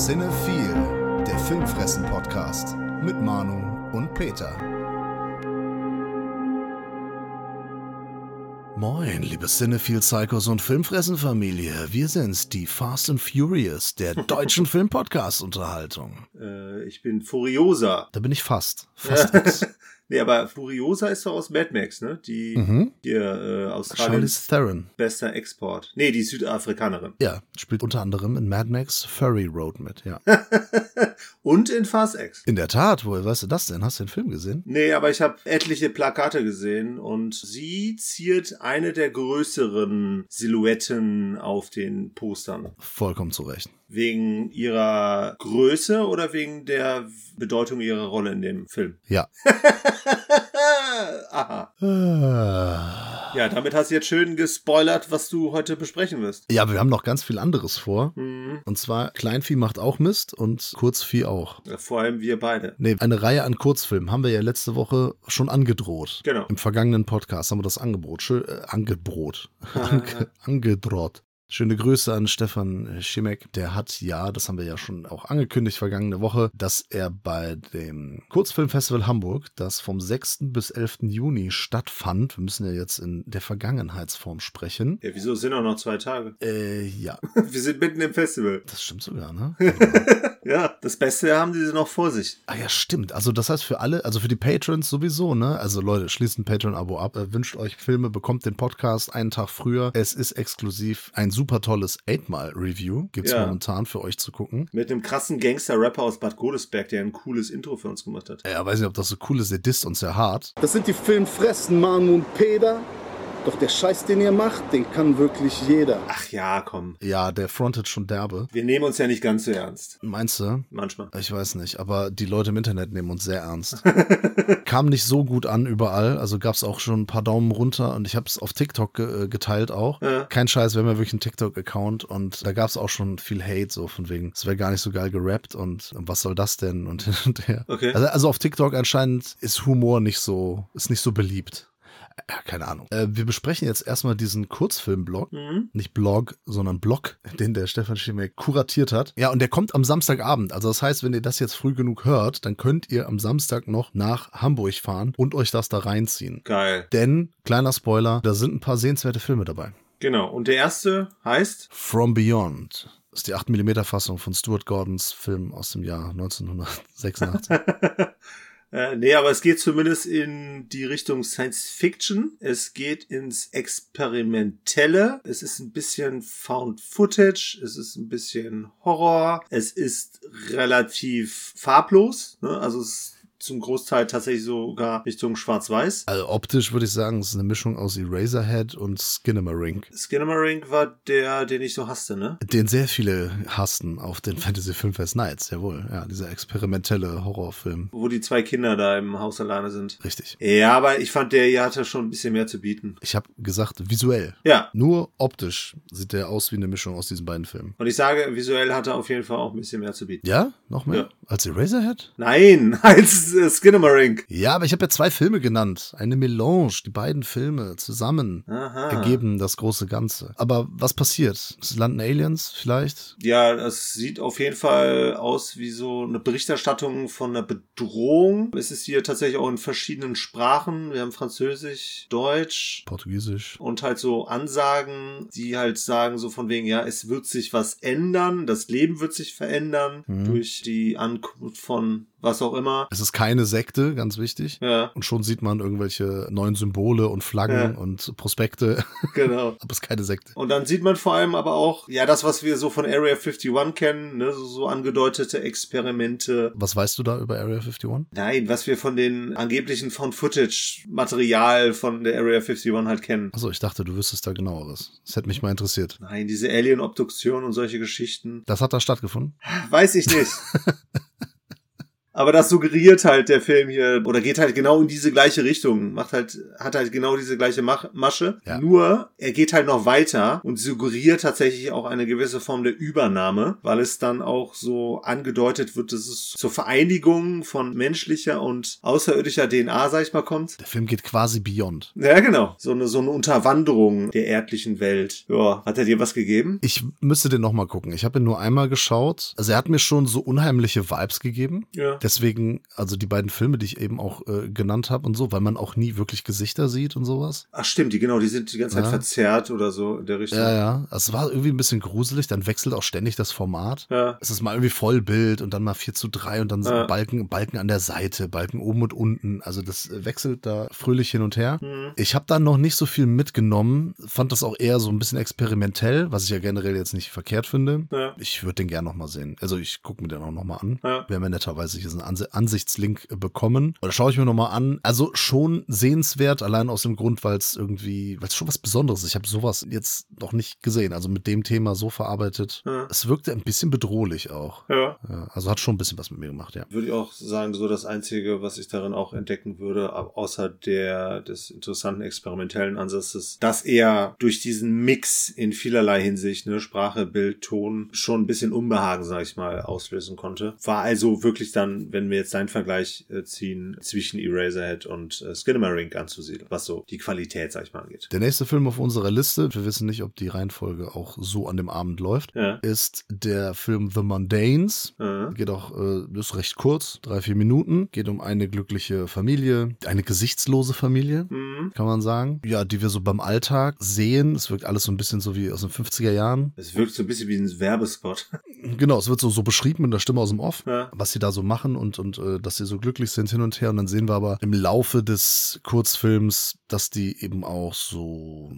Cinephile, der Filmfressen-Podcast mit Manu und Peter. Moin, liebe Cinephile Psychos und Filmfressen-Familie. Wir sind's, die Fast and Furious der deutschen Filmpodcast-Unterhaltung. Äh, ich bin Furiosa. Da bin ich fast. Fast X. Nee, aber Furiosa ist doch aus Mad Max, ne? Die Mhm. hier äh, Australiens Theron. bester Export. Nee, die Südafrikanerin. Ja, spielt unter anderem in Mad Max Furry Road mit, ja. Und in Fast X. In der Tat, woher weißt du das denn? Hast du den Film gesehen? Nee, aber ich habe etliche Plakate gesehen und sie ziert eine der größeren Silhouetten auf den Postern. Vollkommen zu Recht. Wegen ihrer Größe oder wegen der Bedeutung ihrer Rolle in dem Film? Ja. Aha. Ah. Ja, damit hast du jetzt schön gespoilert, was du heute besprechen wirst. Ja, wir haben noch ganz viel anderes vor. Mhm. Und zwar Kleinvieh macht auch Mist und Kurzvieh auch. Vor allem wir beide. Nee, eine Reihe an Kurzfilmen haben wir ja letzte Woche schon angedroht. Genau. Im vergangenen Podcast haben wir das Angebot. Schön, äh, Angebrot. Ange, angedroht. Schöne Grüße an Stefan Schimek. Der hat ja, das haben wir ja schon auch angekündigt vergangene Woche, dass er bei dem Kurzfilmfestival Hamburg, das vom 6. bis 11. Juni stattfand, wir müssen ja jetzt in der Vergangenheitsform sprechen. Ja, wieso sind auch noch zwei Tage? Äh, ja, Wir sind mitten im Festival. das stimmt sogar, ne? Ja, das Beste haben sie noch vor sich. Ah ja, stimmt. Also das heißt für alle, also für die Patrons sowieso, ne? Also Leute, schließt ein Patreon-Abo ab, äh, wünscht euch Filme, bekommt den Podcast einen Tag früher. Es ist exklusiv ein super tolles 8-Mal-Review. Gibt's Ja. momentan für euch zu gucken. Mit einem krassen Gangster-Rapper aus Bad Godesberg, der ein cooles Intro für uns gemacht hat. Ja, weiß nicht, ob das so cool ist, der disst uns ja hart. Das sind die Filmfressen Manu und Peter. Doch der Scheiß, den ihr macht, den kann wirklich jeder. Ach ja, komm. Ja, der frontet schon derbe. Wir nehmen uns ja nicht ganz so ernst. Meinst du? Manchmal. Ich weiß nicht, aber die Leute im Internet nehmen uns sehr ernst. Kam nicht so gut an überall, also gab's auch schon ein paar Daumen runter und ich habe es auf TikTok ge äh, geteilt auch. Ja. Kein Scheiß, wir haben ja wirklich einen TikTok-Account und da gab's auch schon viel Hate, so von wegen, es wäre gar nicht so geil gerappt und was soll das denn und hin und her. Okay. Also, also auf TikTok anscheinend ist Humor nicht so, ist nicht so beliebt. Ja, keine Ahnung. Äh, wir besprechen jetzt erstmal diesen Kurzfilm-Blog. Mhm. Nicht Blog, sondern Blog, den der Stefan Schimek kuratiert hat. Ja, und der kommt am Samstagabend. Also das heißt, wenn ihr das jetzt früh genug hört, dann könnt ihr am Samstag noch nach Hamburg fahren und euch das da reinziehen. Geil. Denn, kleiner Spoiler, da sind ein paar sehenswerte Filme dabei. Genau. Und der erste heißt? From Beyond. Das ist die 8mm Fassung von Stuart Gordons Film aus dem Jahr 1986. Äh, nee, aber es geht zumindest in die Richtung Science Fiction. Es geht ins Experimentelle. Es ist ein bisschen Found Footage. Es ist ein bisschen Horror. Es ist relativ farblos. Ne? Also es zum Großteil tatsächlich sogar Richtung Schwarz-Weiß. also optisch würde ich sagen, es ist eine Mischung aus Eraserhead und Skinamarink. Skinamarink war der, den ich so hasste, ne? Den sehr viele hassten auf den Fantasy Filmfest Nights, jawohl. Ja, dieser experimentelle Horrorfilm. Wo die zwei Kinder da im Haus alleine sind. Richtig. Ja, aber ich fand, der hier hatte schon ein bisschen mehr zu bieten. Ich habe gesagt, visuell. Ja. Nur optisch sieht der aus wie eine Mischung aus diesen beiden Filmen. Und ich sage, visuell hat er auf jeden Fall auch ein bisschen mehr zu bieten. Ja? Noch mehr? Ja. Als Eraserhead? Nein, als äh, Skinamarink. Ja, aber ich habe ja zwei Filme genannt. Eine Melange. Die beiden Filme zusammen Aha. ergeben das große Ganze. Aber was passiert? Es landen Aliens vielleicht? Ja, das sieht auf jeden Fall aus wie so eine Berichterstattung von einer Bedrohung. Es ist hier tatsächlich auch in verschiedenen Sprachen. Wir haben Französisch, Deutsch Portugiesisch. und halt so Ansagen, die halt sagen so von wegen, ja, es wird sich was ändern, das Leben wird sich verändern Mhm. durch die Ankunft von was auch immer. Es ist keine Sekte, ganz wichtig. Ja, Und schon sieht man irgendwelche neuen Symbole und Flaggen Ja. und Prospekte. genau. aber es ist keine Sekte. Und dann sieht man vor allem aber auch, ja, das, was wir so von Area 51 kennen, ne, so, so angedeutete Experimente. Was weißt du da über Area 51? Nein, was wir von den angeblichen Found-Footage-Material von der Area 51 halt kennen. Achso, ich dachte, du wüsstest da genaueres. Das hätte mich mal interessiert. Nein, diese Alien-Obduktion und solche Geschichten. Das hat da stattgefunden? Weiß ich nicht. Aber das suggeriert halt der Film hier, oder geht halt genau in diese gleiche Richtung, macht halt, hat halt genau diese gleiche Mach Masche. Ja. Nur, er geht halt noch weiter und suggeriert tatsächlich auch eine gewisse Form der Übernahme, weil es dann auch so angedeutet wird, dass es zur Vereinigung von menschlicher und außerirdischer DNA, sag ich mal, kommt. Der Film geht quasi beyond. Ja, genau. So eine, so eine Unterwanderung der erdlichen Welt. Ja, hat er dir was gegeben? Ich müsste den nochmal gucken. Ich habe ihn nur einmal geschaut. Also er hat mir schon so unheimliche Vibes gegeben. Ja. Deswegen, also die beiden Filme, die ich eben auch äh, genannt habe und so, weil man auch nie wirklich Gesichter sieht und sowas. Ach stimmt, die genau, die sind die ganze Zeit Ja. verzerrt oder so in der Richtung. Ja, ja. Es war irgendwie ein bisschen gruselig. Dann wechselt auch ständig das Format. Ja. Es ist mal irgendwie Vollbild und dann mal 4 zu 3 und dann Ja. Balken, Balken an der Seite, Balken oben und unten. Also das äh, wechselt da fröhlich hin und her. Mhm. Ich habe da noch nicht so viel mitgenommen, fand das auch eher so ein bisschen experimentell, was ich ja generell jetzt nicht verkehrt finde. Ja. Ich würde den gern nochmal sehen. Also ich gucke mir den auch nochmal an. Ja. Wir haben ja netterweise hier so einen Ansi Ansichtslink äh, bekommen. Oder schaue ich mir nochmal an. Also schon sehenswert, allein aus dem Grund, weil es irgendwie, weil es schon was Besonderes ist. Ich habe sowas jetzt noch nicht gesehen. Also mit dem Thema so verarbeitet. Ja. Es wirkte ein bisschen bedrohlich auch. Ja. Ja, also hat schon ein bisschen was mit mir gemacht, ja. Würde ich auch sagen, so das Einzige, was ich darin auch entdecken würde, ab- außer der des interessanten experimentellen Ansatzes, dass er durch diesen Mix in vielerlei Hinsicht, ne, Sprache, Bild, Ton, schon ein bisschen Unbehagen, sag ich mal, auslösen konnte. War also wirklich dann, wenn wir jetzt deinen Vergleich äh, ziehen, zwischen Eraserhead und äh, Skinamarink anzusiedeln, was so die Qualität, sag ich mal, angeht. Der nächste Film auf unserer Liste, wir wissen nicht, ob die Reihenfolge auch so an dem Abend läuft, Ja. ist der Film The Mundanes. Äh, Geht auch, äh, ist recht kurz, drei, vier Minuten. Geht um eine glückliche Familie, eine gesichtslose Familie, mhm. kann man sagen. Ja, die wir so beim Alltag sehen. Es wirkt alles so ein bisschen so wie aus den 50er Jahren. Es wirkt so ein bisschen wie ein Werbespot. Genau, es wird so, so beschrieben mit der Stimme aus dem Off, Ja. was sie da so machen und, und äh, dass sie so glücklich sind hin und her. Und dann sehen wir aber im Laufe des Kurzfilms, dass die eben auch so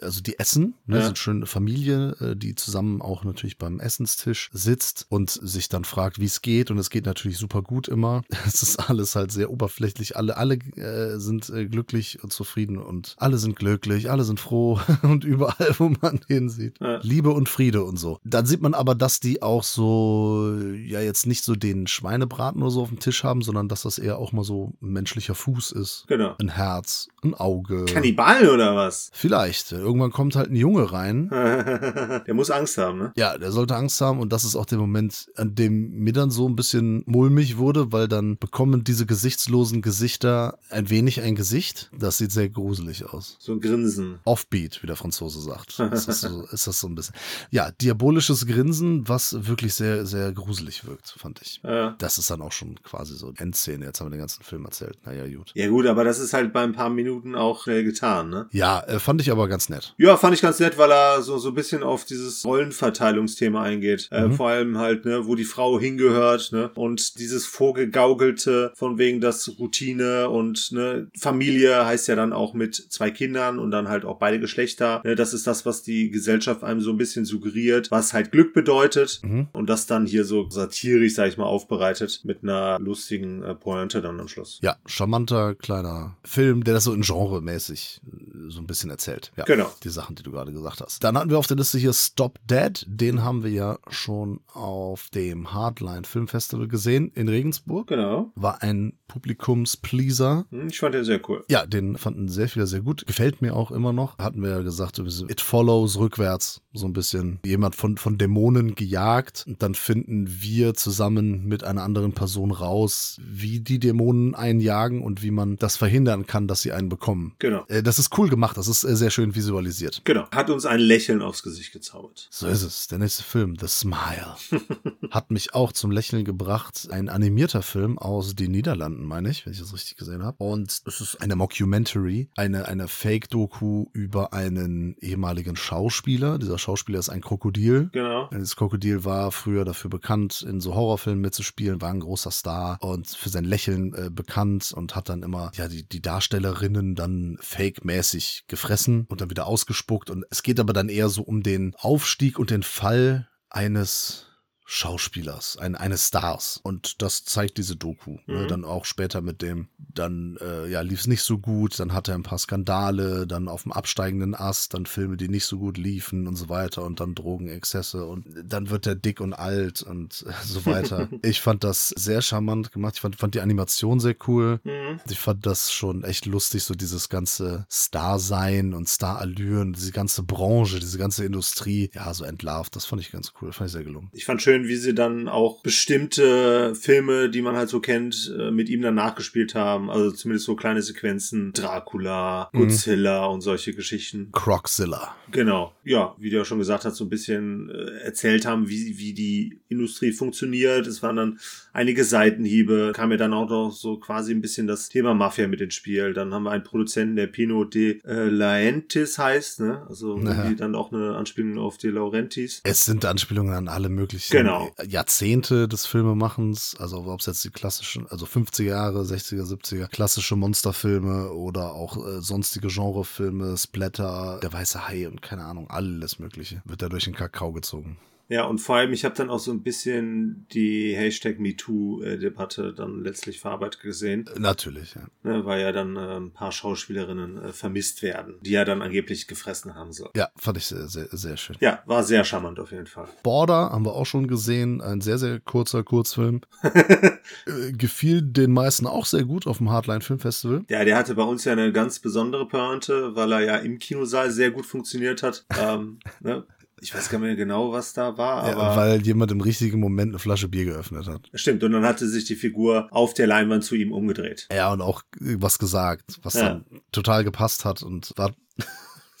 also die essen, ne, Ja. sind schön eine Familie, äh, die zusammen auch natürlich beim Essenstisch sitzt und sich dann fragt, wie es geht. Und es geht natürlich super gut immer. Es ist alles halt sehr oberflächlich. Alle, alle äh, sind äh, glücklich und zufrieden und alle sind glücklich, alle sind froh und überall, wo man hinsieht. Ja. Liebe und Friede und so. Dann sieht man aber, dass die auch so, ja, jetzt nicht so den Schweinebraten oder so auf dem Tisch haben, sondern dass das eher auch mal so ein menschlicher Fuß ist. Genau. Ein Herz, ein Auge. Kannibalen oder was? Vielleicht. Irgendwann kommt halt ein Junge rein. Der muss Angst haben, ne? Ja, der sollte Angst haben und das ist auch der Moment, an dem mir dann so ein bisschen mulmig wurde, weil dann bekommen diese gesichtslosen Gesichter ein wenig ein Gesicht. Das sieht sehr gruselig aus. So ein Grinsen. Offbeat, wie der Franzose sagt. Das ist, so, ist das so ein bisschen. Ja, diabolisches Grinsen, was wirklich sehr, sehr gruselig wirkt, fand ich. Ja. Das ist dann auch schon quasi so Endszene. Jetzt haben wir den ganzen Film erzählt. Naja, gut. Ja gut, aber das ist halt bei ein paar Minuten auch schnell getan, ne? Ja, äh, fand ich aber ganz nett. Ja, fand ich ganz nett, weil er so, so ein bisschen auf dieses Rollenverteilungsthema eingeht. Äh, Mhm. vor allem halt, ne, wo die Frau hingehört, ne? Und dieses Vorgegaukelte von wegen das Routine und ne, Familie heißt ja dann auch mit zwei Kindern und dann halt auch beide Geschlechter. Ne? Das ist das, was die Gesellschaft einem so ein bisschen suggeriert, was halt Glück bedeutet. Mhm. Und das dann hier so satirisch, sag ich mal, aufbereitet mit einer lustigen äh, Pointe dann am Schluss. Ja, charmanter kleiner Film, der das so in Genre-mäßig äh, so ein bisschen erzählt. Ja, Genau. Die Sachen, die du gerade gesagt hast. Dann hatten wir auf der Liste hier Stop Dead. Den haben wir ja schon auf dem Hardline Film Festival gesehen in Regensburg. Genau. War ein Publikumspleaser. Hm, Ich fand den sehr cool. Ja, den fanden sehr viele sehr gut. Gefällt mir auch immer noch. Hatten wir ja gesagt, It Follows rückwärts. So ein bisschen jemand von, von Dämonen gejagt. Und dann finden wir zusammen mit einer anderen Person raus, wie die Dämonen einen jagen und wie man das verhindern kann, dass sie einen bekommen. Genau. Äh, Das ist cool gemacht. Das ist äh, sehr schön visualisiert. Genau. Hat uns ein Lächeln aufs Gesicht gezaubert. So ist es. Der nächste Film, The Smile, hat mich auch zum Lächeln gebracht. Ein animierter Film aus den Niederlanden, meine ich, wenn ich das richtig gesehen habe. Und es ist eine Mockumentary, eine, eine Fake-Doku über einen ehemaligen Schauspieler. Dieser Schauspieler ist ein Krokodil. Genau. Das Krokodil war früher dafür bekannt, in so Horrorfilmen mitzuspielen, war ein großer Star und für sein Lächeln äh, bekannt und hat dann immer ja die, die Darstellerinnen dann fake-mäßig gefressen und dann wieder ausgespuckt. Und es geht aber dann eher so um den Aufstieg und den Fall eines Schauspielers, ein, eines Stars. Und das zeigt diese Doku. Ne? Mhm. Dann auch später mit dem, dann äh, ja, lief es nicht so gut, dann hatte er ein paar Skandale, dann auf dem absteigenden Ast, dann Filme, die nicht so gut liefen und so weiter und dann Drogenexzesse und dann wird er dick und alt und äh, so weiter. ich fand das sehr charmant gemacht. Ich fand, fand die Animation sehr cool. Mhm. Ich fand das schon echt lustig, so dieses ganze Star-Sein und Star-Allüren, diese ganze Branche, diese ganze Industrie, ja, so entlarvt. Das fand ich ganz cool, fand ich sehr gelungen. Ich fand schön, wie sie dann auch bestimmte Filme, die man halt so kennt, äh, mit ihm dann nachgespielt haben. Also zumindest so kleine Sequenzen. Dracula, Mhm. Godzilla und solche Geschichten. Croczilla. Genau. Ja, wie du ja schon gesagt hast, so ein bisschen äh, erzählt haben, wie, wie die Industrie funktioniert. Es waren dann einige Seitenhiebe. Kam ja dann auch noch so quasi ein bisschen das Thema Mafia mit ins Spiel. Dann haben wir einen Produzenten, der Pino de äh, Laentis heißt, ne? Also Ja. irgendwie dann auch eine Anspielung auf De Laurentiis. Es sind Anspielungen an alle möglichen Genau. Jahrzehnte des Filmemachens, also ob es jetzt die klassischen, also 50er Jahre, 60er, 70er, klassische Monsterfilme oder auch äh, sonstige Genrefilme, Splatter, der weiße Hai und keine Ahnung, alles mögliche wird da durch den Kakao gezogen. Ja, und vor allem, ich habe dann auch so ein bisschen die Hashtag MeToo-Debatte dann letztlich verarbeitet gesehen, Äh, Natürlich, ja. ne, weil ja dann äh, ein paar Schauspielerinnen äh, vermisst werden, die ja dann angeblich gefressen haben soll. Ja, fand ich sehr, sehr, sehr schön. Ja, war sehr charmant auf jeden Fall. Border haben wir auch schon gesehen, ein sehr, sehr kurzer Kurzfilm. äh, gefiel den meisten auch sehr gut auf dem Hardline Film Festival. Ja, der hatte bei uns ja eine ganz besondere Pointe, weil er ja im Kinosaal sehr gut funktioniert hat. ähm, ne? Ich weiß gar nicht mehr genau, was da war, aber Ja, weil jemand im richtigen Moment eine Flasche Bier geöffnet hat. stimmt. Und dann hatte sich die Figur auf der Leinwand zu ihm umgedreht. Ja, und auch was gesagt, was Ja. dann total gepasst hat und war,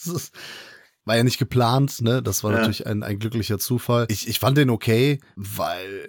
war ja nicht geplant, ne? Das war Ja. natürlich ein, ein glücklicher Zufall. Ich, ich fand den okay, weil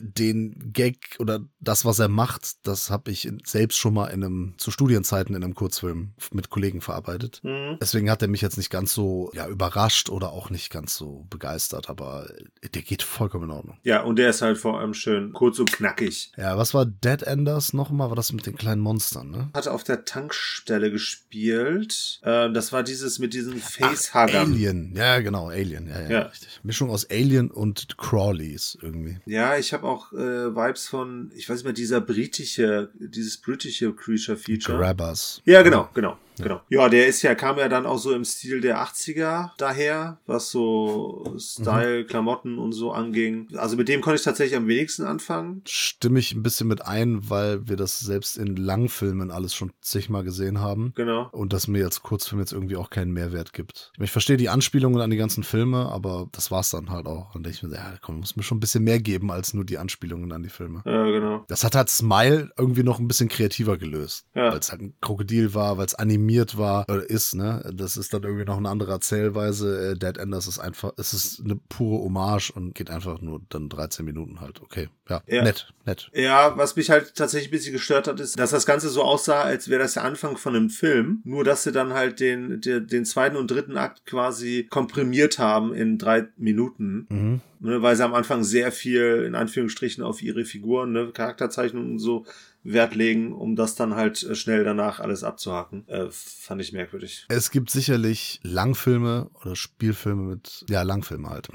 den Gag oder das, was er macht, das habe ich selbst schon mal in einem, zu Studienzeiten in einem Kurzfilm mit Kollegen verarbeitet. Mhm. Deswegen hat er mich jetzt nicht ganz so ja, überrascht oder auch nicht ganz so begeistert, aber der geht vollkommen in Ordnung. Ja, und der ist halt vor allem schön kurz und knackig. Ja, was war Dead Enders nochmal? War das mit den kleinen Monstern, ne? Hat auf der Tankstelle gespielt. Äh, das war dieses mit diesen Facehuggern. Alien, ja genau, Alien, ja, ja, Ja. richtig. Mischung aus Alien und Crawleys irgendwie. Ja, ich habe auch äh, Vibes von, ich weiß nicht mehr, dieser britische, dieses britische Creature Feature. Grabbers. Ja, genau, genau, genau. Ja, der ist ja, kam ja dann auch so im Stil der 80er daher, was so Style, Klamotten und so anging. Also mit dem konnte ich tatsächlich am wenigsten anfangen. Stimme ich ein bisschen mit ein, weil wir das selbst in Langfilmen alles schon zigmal gesehen haben. Genau. Und das mir als Kurzfilm jetzt irgendwie auch keinen Mehrwert gibt. Ich, verstehe die Anspielungen an die ganzen Filme, aber das war's dann halt auch. Und ich mir, ja, komm, muss mir schon ein bisschen mehr geben als nur die Anspielungen an die Filme. Ja, genau. Das hat halt Smile irgendwie noch ein bisschen kreativer gelöst. Ja. Weil es halt ein Krokodil war, weil es animiert war oder ist, ne? Das ist dann irgendwie noch eine andere Erzählweise. Äh, Dead Enders ist einfach, es ist eine pure Hommage und geht einfach nur dann 13 Minuten halt. Okay. Ja, Ja. nett, nett. Ja, was mich halt tatsächlich ein bisschen gestört hat, ist, dass das Ganze so aussah, als wäre das der Anfang von einem Film. Nur, dass sie dann halt den, den, den zweiten und dritten Akt quasi komprimiert haben in drei Minuten. Mhm. Ne, weil sie am Anfang sehr viel, in Anführungsstrichen, auf ihre Figuren, ne, Charakterzeichnungen und so Wert legen, um das dann halt äh, schnell danach alles abzuhaken. Äh, fand ich merkwürdig. Es gibt sicherlich Langfilme oder Spielfilme mit, ja, Langfilme halt,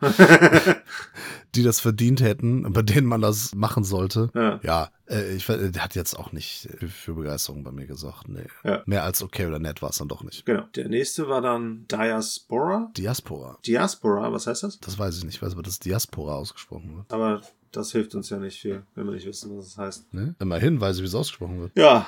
die das verdient hätten, bei denen man das machen sollte. Ja. Ja, äh, ich, der hat jetzt auch nicht für, für Begeisterung bei mir gesagt. Nee. Ja. Mehr als okay oder nett war es dann doch nicht. Genau. Der nächste war dann Diaspora. Diaspora. Diaspora, was heißt das? Das weiß ich nicht. Ich weiß aber, dass Diaspora ausgesprochen wird. Aber das hilft uns ja nicht viel, wenn wir nicht wissen, was es heißt. Ne? Immerhin weiß ich, wie es ausgesprochen wird. Ja,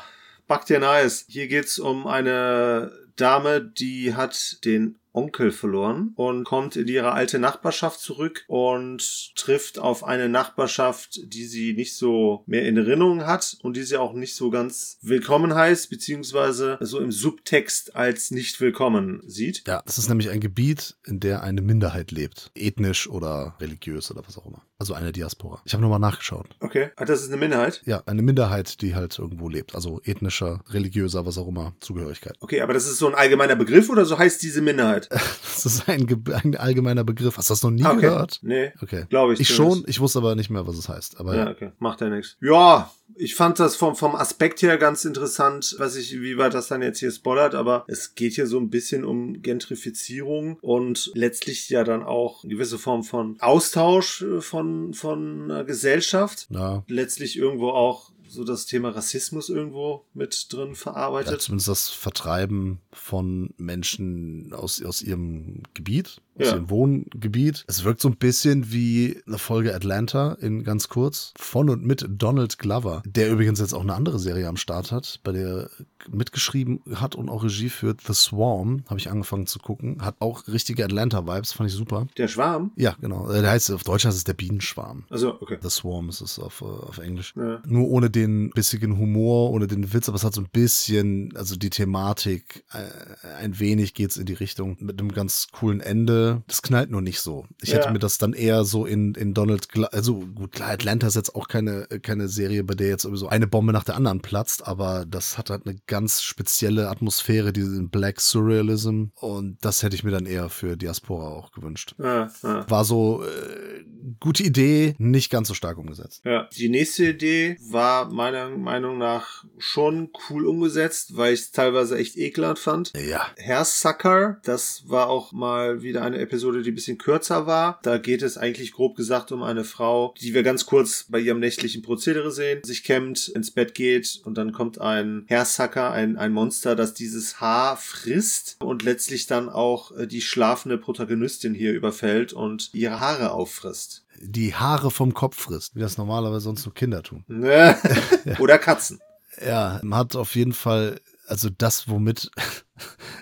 dir nice. Hier geht's um eine Dame, die hat den Onkel verloren und kommt in ihre alte Nachbarschaft zurück und trifft auf eine Nachbarschaft, die sie nicht so mehr in Erinnerung hat und die sie auch nicht so ganz willkommen heißt, beziehungsweise so im Subtext als nicht willkommen sieht. Ja, das ist nämlich ein Gebiet, in der eine Minderheit lebt. Ethnisch oder religiös oder was auch immer. Also eine Diaspora. Ich habe nochmal nachgeschaut. Okay. Ah, das ist eine Minderheit. Ja, eine Minderheit, die halt irgendwo lebt. Also ethnischer, religiöser, was auch immer, Zugehörigkeit. Okay, aber das ist so ein allgemeiner Begriff oder so heißt diese Minderheit? Das ist ein, ein allgemeiner Begriff. Hast du das noch nie Okay. gehört? Nee. Okay. Glaube ich Ich zumindest. schon, ich wusste aber nicht mehr, was es heißt. Aber Ja, okay. Macht ja nichts. Ja, Ich fand das vom, vom Aspekt her ganz interessant, weiß ich, wie weit das dann jetzt hier spoilert, aber es geht hier so ein bisschen um Gentrifizierung und letztlich ja dann auch eine gewisse Form von Austausch äh, von, von Gesellschaft. Ja. Letztlich irgendwo auch so das Thema Rassismus irgendwo mit drin Ja, verarbeitet. zumindest das Vertreiben von Menschen aus, aus ihrem Gebiet, aus Ja. ihrem Wohngebiet. Es wirkt so ein bisschen wie eine Folge Atlanta in ganz kurz. Von und mit Donald Glover, der übrigens jetzt auch eine andere Serie am Start hat, bei der mitgeschrieben hat und auch Regie führt. The Swarm, habe ich angefangen zu gucken. Hat auch richtige Atlanta-Vibes, fand ich super. Der Schwarm? Ja, genau. Äh, Der heißt, auf Deutsch heißt es der Bienenschwarm. Also, okay. The Swarm ist es auf, äh, auf Englisch. Ja. Nur ohne den bissigen Humor, ohne den Witz, aber es hat so ein bisschen, also die Thematik, äh, ein wenig geht's in die Richtung mit einem ganz coolen Ende. Das knallt nur nicht so. Ich Ja. hätte mir das dann eher so in, in Donald, Gla also gut, klar, Atlanta ist jetzt auch keine, keine Serie, bei der jetzt so eine Bombe nach der anderen platzt, aber das hat halt eine ganz spezielle Atmosphäre, diesen Black Surrealism und das hätte ich mir dann eher für Diaspora auch gewünscht. Ja, ja. War so, äh, gute Idee, nicht ganz so stark umgesetzt. Ja, die nächste Idee war meiner Meinung nach schon cool umgesetzt, weil ich es teilweise echt ekelhaft fand. Ja, Herr Sucker, das war auch mal wieder eine Episode, die ein bisschen kürzer war. Da geht es eigentlich grob gesagt um eine Frau, die wir ganz kurz bei ihrem nächtlichen Prozedere sehen, sich kämmt, ins Bett geht und dann kommt ein Herr Sucker, ein, ein Monster, das dieses Haar frisst und letztlich dann auch äh, die schlafende Protagonistin hier überfällt und ihre Haare auffrisst. die Haare vom Kopf frisst, wie das normalerweise sonst nur Kinder tun. Oder Katzen. Ja, man hat auf jeden Fall, also das, womit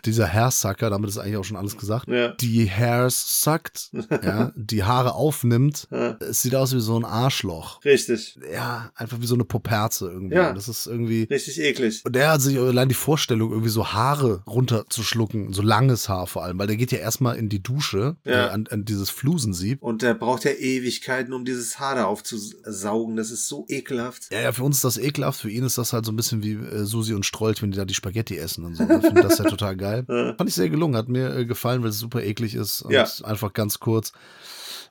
dieser Hairsucker, damit ist eigentlich auch schon alles gesagt, Ja. die Hairs suckt, ja, die Haare aufnimmt. Ja. Es sieht aus wie so ein Arschloch. Richtig. Ja, einfach wie so eine Poperze irgendwie. Ja. Das ist irgendwie. Richtig eklig. Und der hat sich allein die Vorstellung, irgendwie so Haare runterzuschlucken, so langes Haar vor allem, weil der geht ja erstmal in die Dusche, Ja. äh, an, an dieses Flusensieb. Und der braucht ja Ewigkeiten, um dieses Haar da aufzusaugen. Das ist so ekelhaft. Ja, ja, für uns ist das ekelhaft, für ihn ist das halt so ein bisschen wie äh, Susi und Strolch, wenn die da die Spaghetti essen und so. Ich finde das ja total geil. Fand ich sehr gelungen, hat mir äh, gefallen, weil es super eklig ist und Ja. einfach ganz kurz.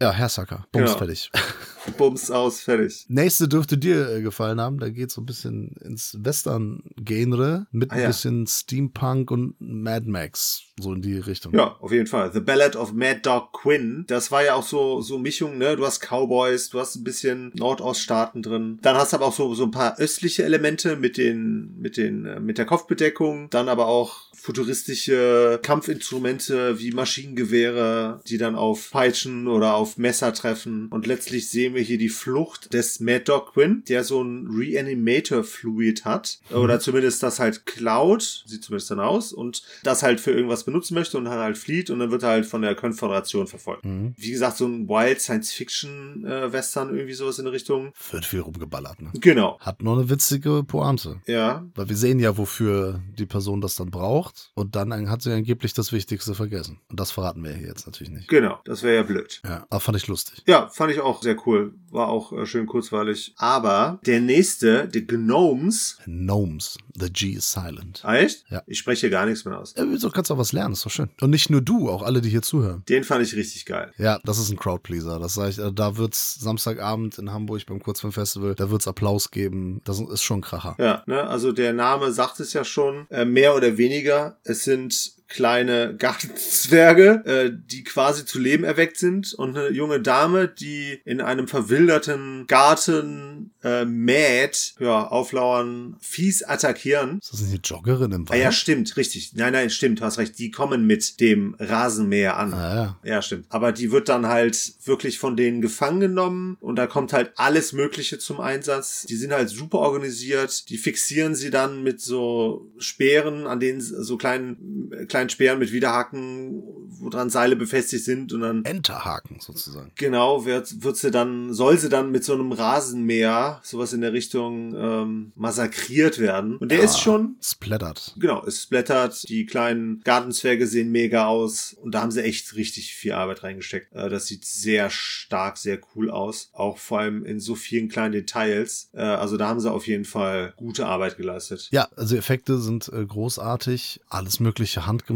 Ja, Herr Sacker, Bums Genau. fertig. Bums aus, fertig. Nächste dürfte dir äh, gefallen haben, da geht so ein bisschen ins Western-Genre mit Ah, ein ja. bisschen Steampunk und Mad Max, so in die Richtung. Ja, auf jeden Fall. The Ballad of Mad Dog Quinn. Das war ja auch so, so Mischung, ne? Du hast Cowboys, du hast ein bisschen Nordoststaaten drin. Dann hast du aber auch so, so ein paar östliche Elemente mit den, mit den, äh, mit der Kopfbedeckung. Dann aber auch futuristische Kampfinstrumente wie Maschinengewehre, die dann auf Peitschen oder auf Messer treffen. Und letztlich sehen wir hier die Flucht des Mad Dog Quinn, der so ein Reanimator Fluid hat. Oder zumindest das halt klaut, sieht zumindest dann aus, und das halt für irgendwas benutzen möchte und dann halt flieht und dann wird er halt von der Konföderation verfolgt. Mhm. Wie gesagt, so ein Wild Science Fiction äh, Western, irgendwie sowas in der Richtung. Wird viel rumgeballert, ne? Genau. Hat nur eine witzige Pointe. Ja, Weil wir sehen ja, wofür die Person das dann braucht. Und dann hat sie angeblich das Wichtigste vergessen. Und das verraten wir hier jetzt natürlich nicht. genau. Das wäre ja blöd. Ja, aber fand ich lustig. Ja, fand ich auch sehr cool. War auch äh, schön kurzweilig. Aber der nächste, die Gnomes. Gnomes. The G is silent. Echt? Ja. Ich spreche hier gar nichts mehr aus. Ja, wieso kannst du auch was lernen? Ist doch schön. Und nicht nur du, auch alle, die hier zuhören. Den fand ich richtig geil. Ja, das ist ein Crowdpleaser. Das sage ich, äh, da wird's Samstagabend in Hamburg beim Kurzfilmfestival, da wird's Applaus geben. Das ist schon ein Kracher. Ja, ne, also der Name sagt es ja schon, äh, mehr oder weniger. Es sind kleine Gartenzwerge, äh, die quasi zu Leben erweckt sind und eine junge Dame, die in einem verwilderten Garten äh, mäht, ja, auflauern, fies attackieren. Ist das nicht eine Joggerin im Ah Wald? ja, stimmt, richtig. Nein, nein, stimmt, du hast recht. Die kommen mit dem Rasenmäher an. Ah, ja. Ja, stimmt. Aber die wird dann halt wirklich von denen gefangen genommen und da kommt halt alles Mögliche zum Einsatz. Die sind halt super organisiert. Die fixieren sie dann mit so Speeren, an denen so kleinen, äh, kleinen Speeren mit Widerhaken, wo dran Seile befestigt sind und dann Enterhaken sozusagen. Genau, wird, wird sie dann, soll sie dann mit so einem Rasenmäher, sowas in der Richtung, ähm, massakriert werden. Und der Ja. ist schon, Splattert. Genau, es splattert, die kleinen Gartenzwerge sehen mega aus und da haben sie echt richtig viel Arbeit reingesteckt. Äh, Das sieht sehr stark, sehr cool aus, auch vor allem in so vielen kleinen Details. Äh, Also da haben sie auf jeden Fall gute Arbeit geleistet. Ja, also Effekte sind äh, großartig, alles mögliche handgemacht.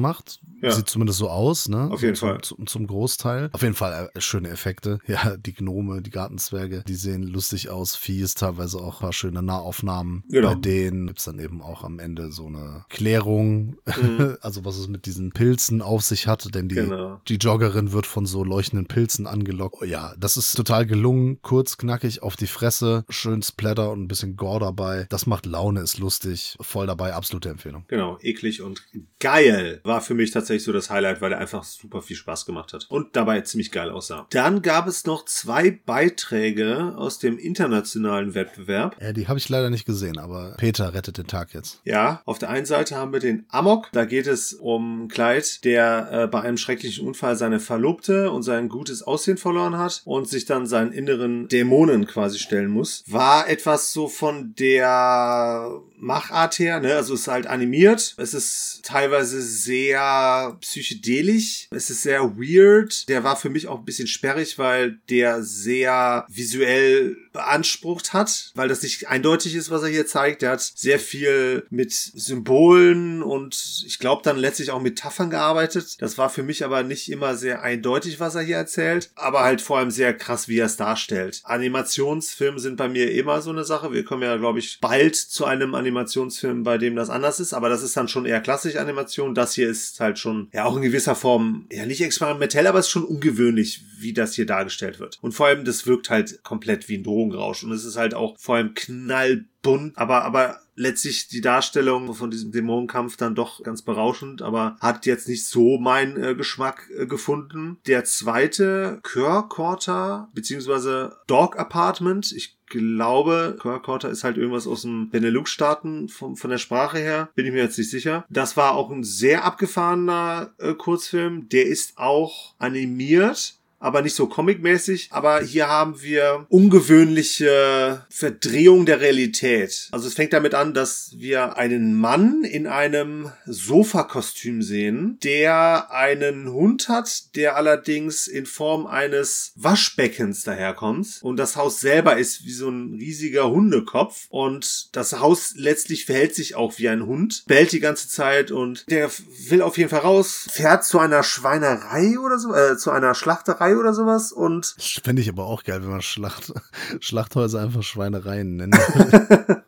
Ja. Sieht zumindest so aus, ne? Auf jeden Fall. Zum, zum Großteil. Auf jeden Fall äh, schöne Effekte. Ja, die Gnome, die Gartenzwerge, die sehen lustig aus. Fies, teilweise auch ein paar schöne Nahaufnahmen. Genau. Bei denen gibt's dann eben auch am Ende so eine Klärung, also was es mit diesen Pilzen auf sich hat, denn die, Mhm. Genau. die Joggerin wird von so leuchtenden Pilzen angelockt. Oh ja, das ist total gelungen, kurz, knackig, auf die Fresse, schön Splatter und ein bisschen Gore dabei. Das macht Laune, ist lustig, voll dabei, absolute Empfehlung. Genau, eklig und geil. War für mich tatsächlich so das Highlight, weil er einfach super viel Spaß gemacht hat. Und dabei ziemlich geil aussah. Dann gab es noch zwei Beiträge aus dem internationalen Wettbewerb. Ja, die habe ich leider nicht gesehen, aber Peter rettet den Tag jetzt. Ja, auf der einen Seite haben wir den Amok. Da geht es um Clyde, der äh, bei einem schrecklichen Unfall seine Verlobte und sein gutes Aussehen verloren hat und sich dann seinen inneren Dämonen quasi stellen muss. War etwas so von der Machart her, ne? Also es ist halt animiert. Es ist teilweise sehr psychedelisch. Es ist sehr weird. Der war für mich auch ein bisschen sperrig, weil der sehr visuell beansprucht hat, weil das nicht eindeutig ist, was er hier zeigt. Der hat sehr viel mit Symbolen und ich glaube dann letztlich auch Metaphern gearbeitet. Das war für mich aber nicht immer sehr eindeutig, was er hier erzählt, aber halt vor allem sehr krass, wie er es darstellt. Animationsfilme sind bei mir immer so eine Sache. Wir kommen ja, glaube ich, bald zu einem Animationsfilm, bei dem das anders ist, aber das ist dann schon eher klassische Animation. Das hier ist halt schon, ja, auch in gewisser Form, ja, nicht experimentell, aber es ist schon ungewöhnlich, wie das hier dargestellt wird. Und vor allem, das wirkt halt komplett wie ein Drogenrausch. Und es ist halt auch vor allem knallbunt, aber, aber letztlich die Darstellung von diesem Dämonenkampf dann doch ganz berauschend, aber hat jetzt nicht so meinen äh, Geschmack äh, gefunden. Der zweite, Cur beziehungsweise Dog Apartment, ich glaube, Quarter ist halt irgendwas aus dem Benelux-Staaten von, von der Sprache her, bin ich mir jetzt nicht sicher. Das war auch ein sehr abgefahrener äh, Kurzfilm, der ist auch animiert aber nicht so comicmäßig. Aber hier haben wir ungewöhnliche Verdrehung der Realität. Also es fängt damit an, dass wir einen Mann in einem Sofakostüm sehen, der einen Hund hat, der allerdings in Form eines Waschbeckens daherkommt. Und das Haus selber ist wie so ein riesiger Hundekopf. Und das Haus letztlich verhält sich auch wie ein Hund, bellt die ganze Zeit und der will auf jeden Fall raus, fährt zu einer Schweinerei oder so, äh, zu einer Schlachterei oder sowas und Fände ich aber auch geil, wenn man Schlacht, Schlachthäuser einfach Schweinereien nennt.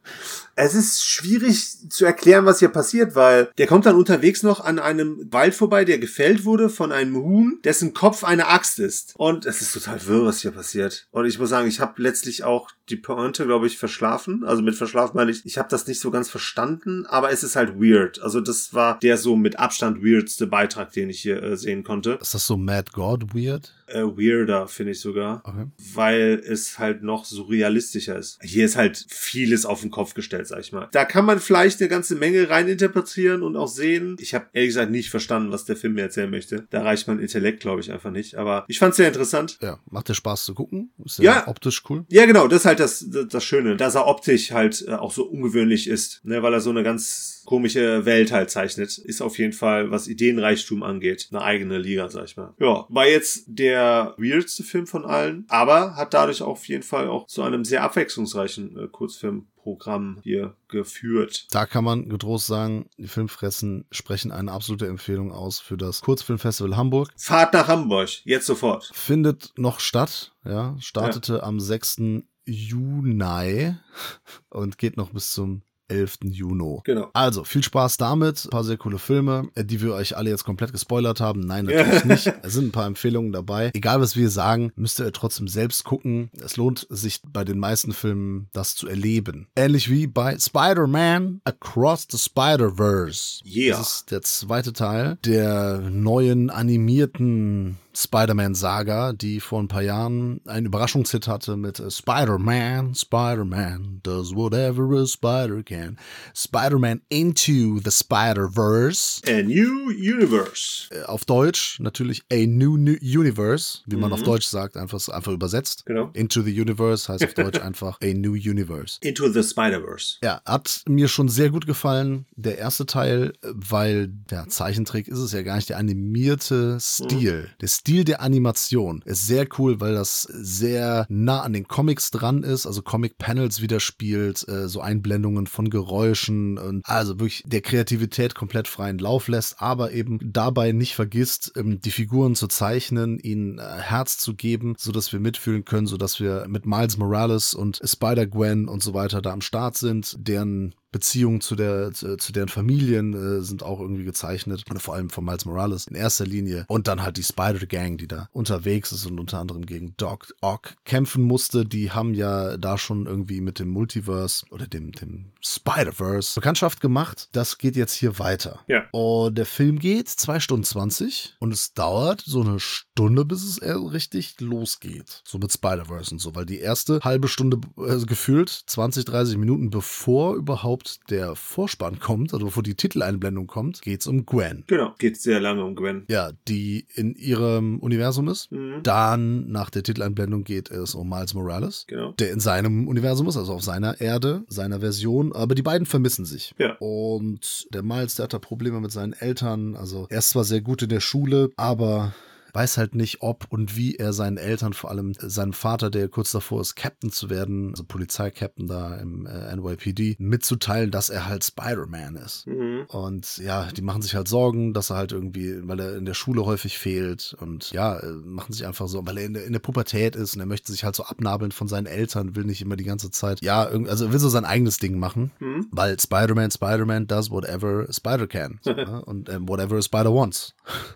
es ist schwierig zu erklären, was hier passiert, weil der kommt dann unterwegs noch an einem Wald vorbei, der gefällt wurde von einem Huhn, dessen Kopf eine Axt ist. Und es ist total wirr, was hier passiert. Und ich muss sagen, ich habe letztlich auch die Pointe, glaube ich, verschlafen. Also mit verschlafen meine ich, ich habe das nicht so ganz verstanden, aber es ist halt weird. Also das war der so mit Abstand weirdste Beitrag, den ich hier äh, sehen konnte. Ist das so Mad God weird? Äh, weirder, finde ich sogar. Okay. weil es halt noch surrealistischer ist. Hier ist halt vieles auf den Kopf gestellt, sag ich mal. Da kann man vielleicht eine ganze Menge reininterpretieren und auch sehen. Ich habe ehrlich gesagt nicht verstanden, was der Film mir erzählen möchte. Da reicht mein Intellekt, glaube ich, einfach nicht. Aber ich fand es sehr interessant. Ja, macht dir Spaß zu gucken? Ist Ja. optisch cool? Ja, genau, das ist halt das, das, das Schöne, dass er optisch halt äh, auch so ungewöhnlich ist, ne, weil er so eine ganz komische Welt halt zeichnet. Ist auf jeden Fall, was Ideenreichtum angeht, eine eigene Liga, sag ich mal. Ja, war jetzt der weirdste Film von allen, aber hat dadurch auf jeden Fall auch zu einem sehr abwechslungsreichen äh, Kurzfilmprogramm hier geführt. Da kann man getrost sagen, die Filmfressen sprechen eine absolute Empfehlung aus für das Kurzfilmfestival Hamburg. Fahrt nach Hamburg, jetzt sofort. Findet noch statt, ja, startete am 6. Juni und geht noch bis zum 11. Juni. Genau. Also, viel Spaß damit. Ein paar sehr coole Filme, äh, die wir euch alle jetzt komplett gespoilert haben. Nein, natürlich nicht. Es sind ein paar Empfehlungen dabei. Egal, was wir sagen, müsst ihr trotzdem selbst gucken. Es lohnt sich bei den meisten Filmen, das zu erleben. Ähnlich wie bei Spider-Man Across the Spider-Verse. Yeah. Das ist der zweite Teil der neuen animierten Spider-Man-Saga, die vor ein paar Jahren einen Überraschungshit hatte mit äh, Spider-Man, Spider-Man does whatever a spider can. Spider-Man into the Spider-Verse. A New Universe. Äh, Auf Deutsch natürlich A New, New Universe, wie man auf Deutsch sagt, einfach, einfach übersetzt. Genau. Into the Universe heißt auf Deutsch einfach A New Universe. Into the Spider-Verse. Ja, hat mir schon sehr gut gefallen, der erste Teil, weil der Zeichentrick ist es ja gar nicht, der animierte Stil. Der Stil Stil der Animation ist sehr cool, weil das sehr nah an den Comics dran ist, also Comic-Panels widerspielt, äh, so Einblendungen von Geräuschen und also wirklich der Kreativität komplett freien Lauf lässt, aber eben dabei nicht vergisst, ähm, die Figuren zu zeichnen, ihnen äh, Herz zu geben, so dass wir mitfühlen können, so dass wir mit Miles Morales und Spider-Gwen und so weiter da am Start sind, deren Beziehungen zu der zu, zu deren Familien äh, sind auch irgendwie gezeichnet oder vor allem von Miles Morales in erster Linie und dann halt die Spider Gang, die da unterwegs ist und unter anderem gegen Doc Ock kämpfen musste. Die haben ja da schon irgendwie mit dem Multiverse oder dem dem Spider-Verse Bekanntschaft gemacht. Das geht jetzt hier weiter. Ja. Und der Film geht zwei Stunden 20 und es dauert so eine Stunde, bis es richtig losgeht. So mit Spider-Verse und so, weil die erste halbe Stunde äh, gefühlt 20, 30 Minuten bevor überhaupt der Vorspann kommt, also bevor die Titeleinblendung kommt, geht's um Gwen. Genau. Geht sehr lange um Gwen. Ja, die in ihrem Universum ist. Mhm. Dann nach der Titeleinblendung geht es um Miles Morales. Genau. Der in seinem Universum ist, also auf seiner Erde, seiner Version. Aber die beiden vermissen sich. Ja. Und der Miles, der hat da Probleme mit seinen Eltern. Also er ist zwar sehr gut in der Schule, aber weiß halt nicht, ob und wie er seinen Eltern, vor allem seinem Vater, der kurz davor ist, Captain zu werden, also Polizeikaptain da im äh, NYPD, mitzuteilen, dass er halt Spider-Man ist. Mhm. Und ja, die machen sich halt Sorgen, dass er halt irgendwie, weil er in der Schule häufig fehlt und ja, äh, machen sich einfach so, weil er in der, in der Pubertät ist und er möchte sich halt so abnabeln von seinen Eltern, will nicht immer die ganze Zeit, ja, also er will so sein eigenes Ding machen, Mhm. weil Spider-Man, Spider-Man does whatever Spider can. So, ne? Und ähm, whatever a Spider wants.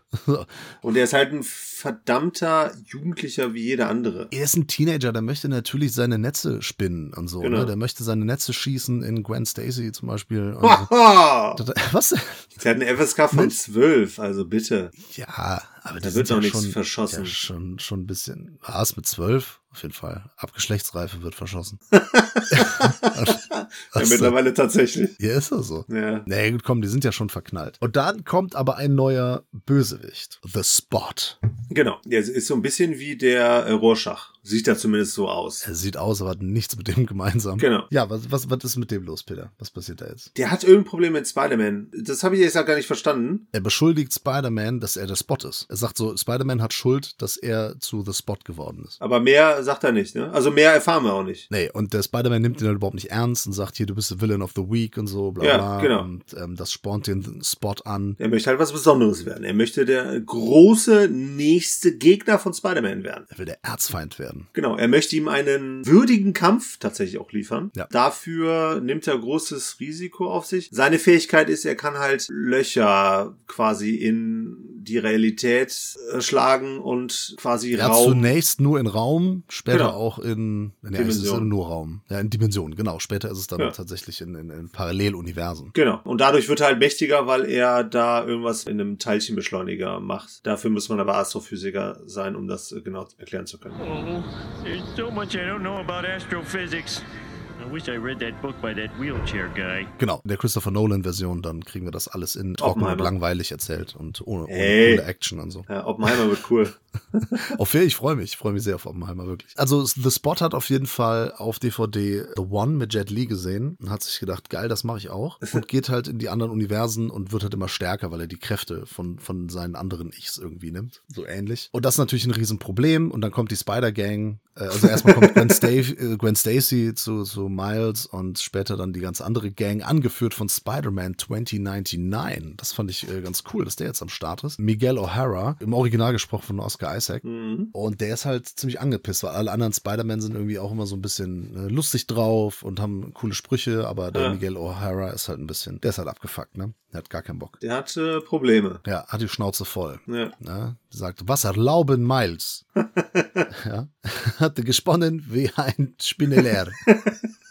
so. Und er ist halt ein verdammter Jugendlicher wie jeder andere. Er ist ein Teenager, der möchte natürlich seine Netze spinnen und so, Genau. ne? Der möchte seine Netze schießen in Gwen Stacy zum Beispiel. Was? Sie hat eine FSK von 12, also bitte. Ja, aber Da wird sind noch ja nichts schon, verschossen. Ja, schon, schon ein bisschen. Was mit zwölf? Auf jeden Fall. Ab Geschlechtsreife wird verschossen. Ja, mittlerweile tatsächlich. Ja, ist das so. Ja. Nee, gut, komm, die sind ja schon verknallt. Und dann kommt aber ein neuer Bösewicht. The Spot. Genau. Der ist so ein bisschen wie der äh, Rorschach. Sieht da zumindest so aus. Er sieht aus, aber hat nichts mit dem gemeinsam. Genau. Ja, was, was, was ist mit dem los, Peter? Was passiert da jetzt? Der hat irgendein Problem mit Spider-Man. Das habe ich jetzt auch gar nicht verstanden. Er beschuldigt Spider-Man, dass er der Spot ist. Er sagt so, Spider-Man hat Schuld, dass er zu The Spot geworden ist. Aber mehr sagt er nicht, ne? Also mehr erfahren wir auch nicht. Nee, und der Spider-Man nimmt ihn halt überhaupt nicht ernst und sagt, hier, du bist der Villain of the Week und so, bla Ja, bla. genau. Und ähm, das spornt den Spot an. Er möchte halt was Besonderes werden. Er möchte der große nächste Gegner von Spider-Man werden. Er will der Erzfeind werden. Genau, er möchte ihm einen würdigen Kampf tatsächlich auch liefern. Ja. Dafür nimmt er großes Risiko auf sich. Seine Fähigkeit ist, er kann halt Löcher quasi in die Realität äh, schlagen und quasi Ja, Raum. zunächst nur in Raum, später Genau. auch in, nee, es ist Dimension. nur Raum. Ja, in Dimensionen, genau. Später ist es dann Ja. tatsächlich in, in, in Paralleluniversen. Genau. Und dadurch wird er halt mächtiger, weil er da irgendwas in einem Teilchenbeschleuniger macht. Dafür muss man aber Astrophysiker sein, um das äh, genau erklären zu können. There's so much I don't know about astrophysics. I wish I read that book by that wheelchair guy. Genau, in der Christopher Nolan-Version, dann kriegen wir das alles in trocken und Oppenheimer. langweilig erzählt und ohne, ohne Hey. coole Action und so. Ja, Oppenheimer wird cool. Auf jeden ich freue mich. Ich freue mich sehr auf Oppenheimer, wirklich. Also The Spot hat auf jeden Fall auf DVD The One mit Jet Li gesehen und hat sich gedacht, geil, das mache ich auch. Und geht halt in die anderen Universen und wird halt immer stärker, weil er die Kräfte von, von seinen anderen Ichs irgendwie nimmt. So ähnlich. Und das ist natürlich ein Riesenproblem. Und dann kommt die Spider-Gang. Äh, Also erstmal kommt Gwen, Stacy, äh, Gwen Stacy zu, zu Miles und später dann die ganz andere Gang, angeführt von Spider-Man 2099. Das fand ich äh, ganz cool, dass der jetzt am Start ist. Miguel O'Hara, im Original gesprochen von Oscar Isaac. Mhm. Und der ist halt ziemlich angepisst, weil alle anderen Spider-Man sind irgendwie auch immer so ein bisschen äh, lustig drauf und haben coole Sprüche, aber der Ja. Miguel O'Hara ist halt ein bisschen, der ist halt abgefuckt, ne? Der hat gar keinen Bock. Der hat äh, Probleme. Ja, hat die Schnauze voll. Ja. Ne? Sagt, was erlauben Miles? ja. Hatte gesponnen wie ein Spinneler.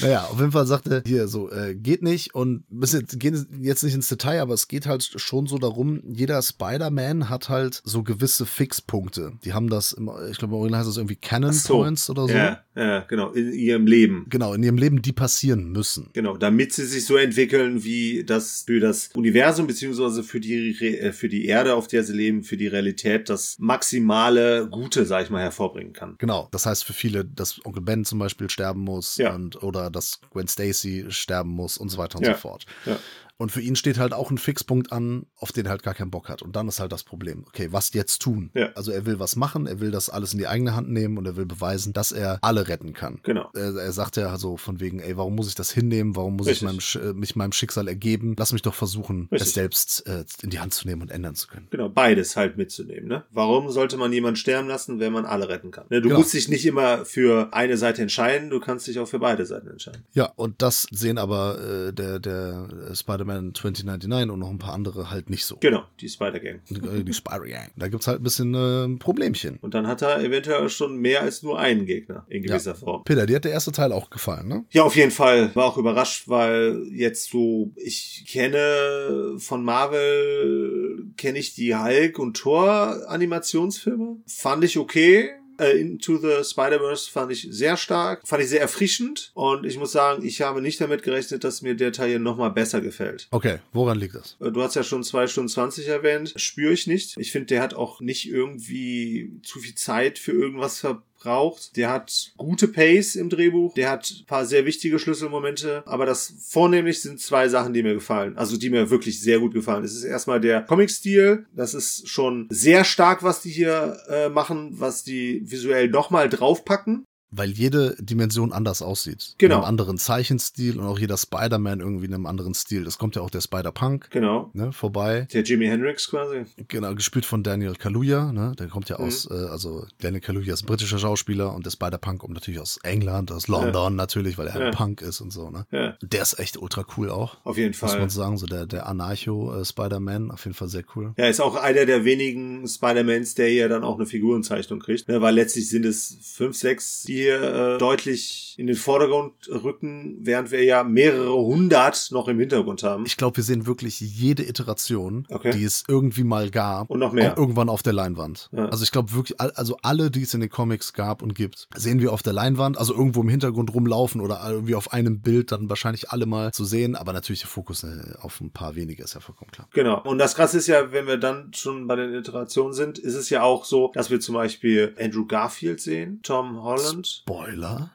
Naja, auf jeden Fall sagte hier so, äh, geht nicht und müssen jetzt, gehen jetzt nicht ins Detail, aber es geht halt schon so darum, jeder Spider-Man hat halt so gewisse Fixpunkte. Die haben das, im, ich glaube, im Original heißt das irgendwie Cannon so. Points oder so. Ja, ja, genau, in ihrem Leben. Genau, in ihrem Leben, die passieren müssen. Genau, damit sie sich so entwickeln, wie das für das Universum beziehungsweise für die Re äh, für die Erde, auf der sie leben, für die Realität das maximale Gute, sag ich mal, hervorbringen kann. Genau, das heißt für viele, dass Onkel Ben zum Beispiel sterben muss Ja. und oder dass Gwen Stacy sterben muss und so weiter und Ja. so fort. Ja. Und für ihn steht halt auch ein Fixpunkt an, auf den er halt gar keinen Bock hat. Und dann ist halt das Problem. Okay, was jetzt tun? Ja. Also er will was machen, er will das alles in die eigene Hand nehmen und er will beweisen, dass er alle retten kann. Genau. Er, er sagt ja so von wegen, ey, warum muss ich das hinnehmen? Warum muss ich Richtig. meinem, Sch- äh, mich meinem Schicksal ergeben? Lass mich doch versuchen, Richtig. es selbst äh, in die Hand zu nehmen und ändern zu können. Genau, beides halt mitzunehmen. Ne? Warum sollte man jemanden sterben lassen, wenn man alle retten kann? Ne, du Genau. musst dich nicht immer für eine Seite entscheiden, du kannst dich auch für beide Seiten entscheiden. Ja, und das sehen aber äh, der, der äh, Spider-Man 2099 und noch ein paar andere halt nicht so. Genau, die Spider-Gang. Äh, Die Spider-Gang. Da gibt's halt ein bisschen äh, Problemchen. Und dann hat er eventuell schon mehr als nur einen Gegner in gewisser Ja. Form. Peter, dir hat der erste Teil auch gefallen, ne? Ja, auf jeden Fall. War auch überrascht, weil jetzt so, ich kenne von Marvel, kenne ich die Hulk- und Thor-Animationsfilme. Fand ich okay. Äh, Into the Spider-Verse fand ich sehr stark, fand ich sehr erfrischend und ich muss sagen, ich habe nicht damit gerechnet, dass mir der Teil hier nochmal besser gefällt. Okay, woran liegt das? Äh, Du hast ja schon zwei Stunden 20 erwähnt. Spüre ich nicht. Ich finde, der hat auch nicht irgendwie zu viel Zeit für irgendwas verbraucht. Der hat gute Pace im Drehbuch. Der hat ein paar sehr wichtige Schlüsselmomente. Aber das vornehmlich sind zwei Sachen, die mir gefallen. Also die mir wirklich sehr gut gefallen. Es ist erstmal der Comic-Stil. Das ist schon sehr stark, was die hier äh, machen, was die visuell nochmal draufpacken. Weil jede Dimension anders aussieht. Genau. In einem anderen Zeichenstil und auch jeder Spider-Man irgendwie in einem anderen Stil. Das kommt ja auch der Spider-Punk Genau. ne, vorbei. Der Jimi Hendrix quasi. Genau, gespielt von Daniel Kaluuya, ne? Der kommt ja Mhm. aus, äh, also Daniel Kaluuya ist ein britischer Schauspieler und der Spider-Punk kommt natürlich aus England, aus London natürlich, weil er Ja. Punk ist und so, ne? Ja, Der ist echt ultra cool auch. auf jeden Muss Fall. man sagen, so der, der Anarcho-Spider-Man, auf jeden Fall sehr cool. Ja, ist auch einer der wenigen Spider-Mans, der hier dann auch eine Figurenzeichnung kriegt. Ne, weil letztlich sind es fünf, sechs, die hier äh, deutlich in den Vordergrund rücken, während wir ja mehrere hundert noch im Hintergrund haben. Ich glaube, wir sehen wirklich jede Iteration, Okay. die es irgendwie mal gab. Und noch mehr. Irgendwann auf der Leinwand. Ja. Also ich glaube wirklich, also alle, die es in den Comics gab und gibt, sehen wir auf der Leinwand, also irgendwo im Hintergrund rumlaufen oder irgendwie auf einem Bild dann wahrscheinlich alle mal zu sehen, aber natürlich der Fokus äh, auf ein paar wenige ist ja vollkommen klar. Genau. Und das Krasse ist ja, wenn wir dann schon bei den Iterationen sind, ist es ja auch so, dass wir zum Beispiel Andrew Garfield sehen, Tom Holland. Spoiler.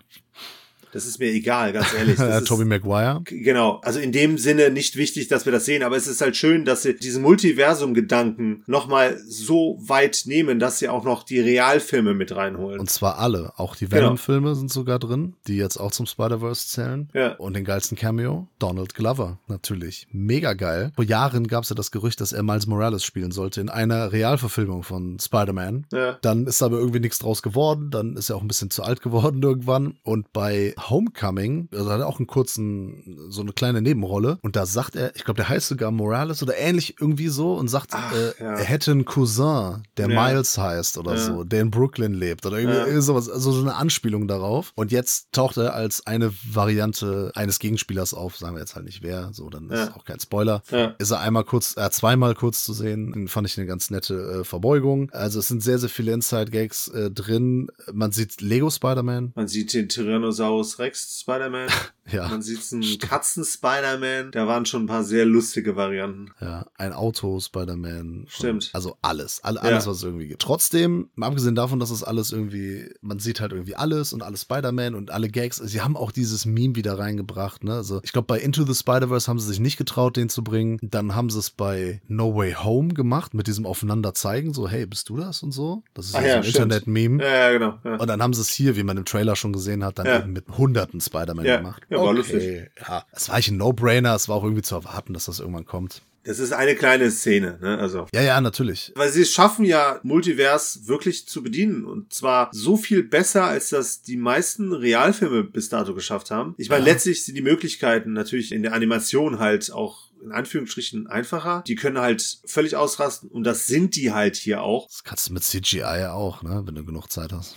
Das ist mir egal, ganz ehrlich. Das ist, Tobey Maguire. Genau, also in dem Sinne nicht wichtig, dass wir das sehen, aber es ist halt schön, dass sie diesen Multiversum-Gedanken nochmal so weit nehmen, dass sie auch noch die Realfilme mit reinholen. Und zwar alle. Auch die Genau. Venom-Filme sind sogar drin, die jetzt auch zum Spider-Verse zählen. Ja. Und den geilsten Cameo, Donald Glover, natürlich. Mega geil. Vor Jahren gab es ja das Gerücht, dass er Miles Morales spielen sollte in einer Realverfilmung von Spider-Man. Ja. Dann ist aber irgendwie nichts draus geworden. Dann ist er auch ein bisschen zu alt geworden irgendwann. Und bei Homecoming, also hat er auch einen kurzen, so eine kleine Nebenrolle. Und da sagt er, ich glaube, der heißt sogar Morales oder ähnlich irgendwie so und sagt, Ach, äh, ja. er hätte einen Cousin, der Ja. Miles heißt oder Ja. so, der in Brooklyn lebt oder irgendwie sowas, also so eine Anspielung darauf. Und jetzt taucht er als eine Variante eines Gegenspielers auf, sagen wir jetzt halt nicht wer, so, dann ist auch kein Spoiler. Ist er einmal kurz, äh, zweimal kurz zu sehen, Den fand ich eine ganz nette äh, Verbeugung. Also es sind sehr, sehr viele Inside-Gags äh, drin. Man sieht Lego Spider-Man, Man sieht den Tyrannosaurus Rex Spider-Man. ja. Man sieht einen Katzen-Spider-Man. Da waren schon ein paar sehr lustige Varianten. Ja, ein Auto, Spider-Man. Stimmt. Also alles. All, alles, Ja. was es irgendwie gibt. Trotzdem, mal abgesehen davon, dass es alles irgendwie, man sieht halt irgendwie alles und alles Spider-Man und alle Gags. Sie haben auch dieses Meme wieder reingebracht, ne? Also, ich glaube, bei Into the Spider-Verse haben sie sich nicht getraut, den zu bringen. Dann haben sie es bei No Way Home gemacht, mit diesem Aufeinander zeigen, so, hey, bist du das und so? Das ist Ah ja so ein. Internet-Meme. Ja, ja, genau. Ja. Und dann haben sie es hier, wie man im Trailer schon gesehen hat, dann eben mit hunderten Spider-Man gemacht. Ja, war okay. lustig. Ja, es war eigentlich ein No-Brainer, es war auch irgendwie zu erwarten, dass das irgendwann kommt. Das ist eine kleine Szene, ne? Also. Ja, ja, natürlich. Weil sie es schaffen ja, Multivers wirklich zu bedienen. Und zwar so viel besser, als das die meisten Realfilme bis dato geschafft haben. Ich meine, Ja. letztlich sind die Möglichkeiten natürlich in der Animation halt auch in Anführungsstrichen einfacher. Die können halt völlig ausrasten und das sind die halt hier auch. Das kannst du mit CGI ja auch, ne, wenn du genug Zeit hast.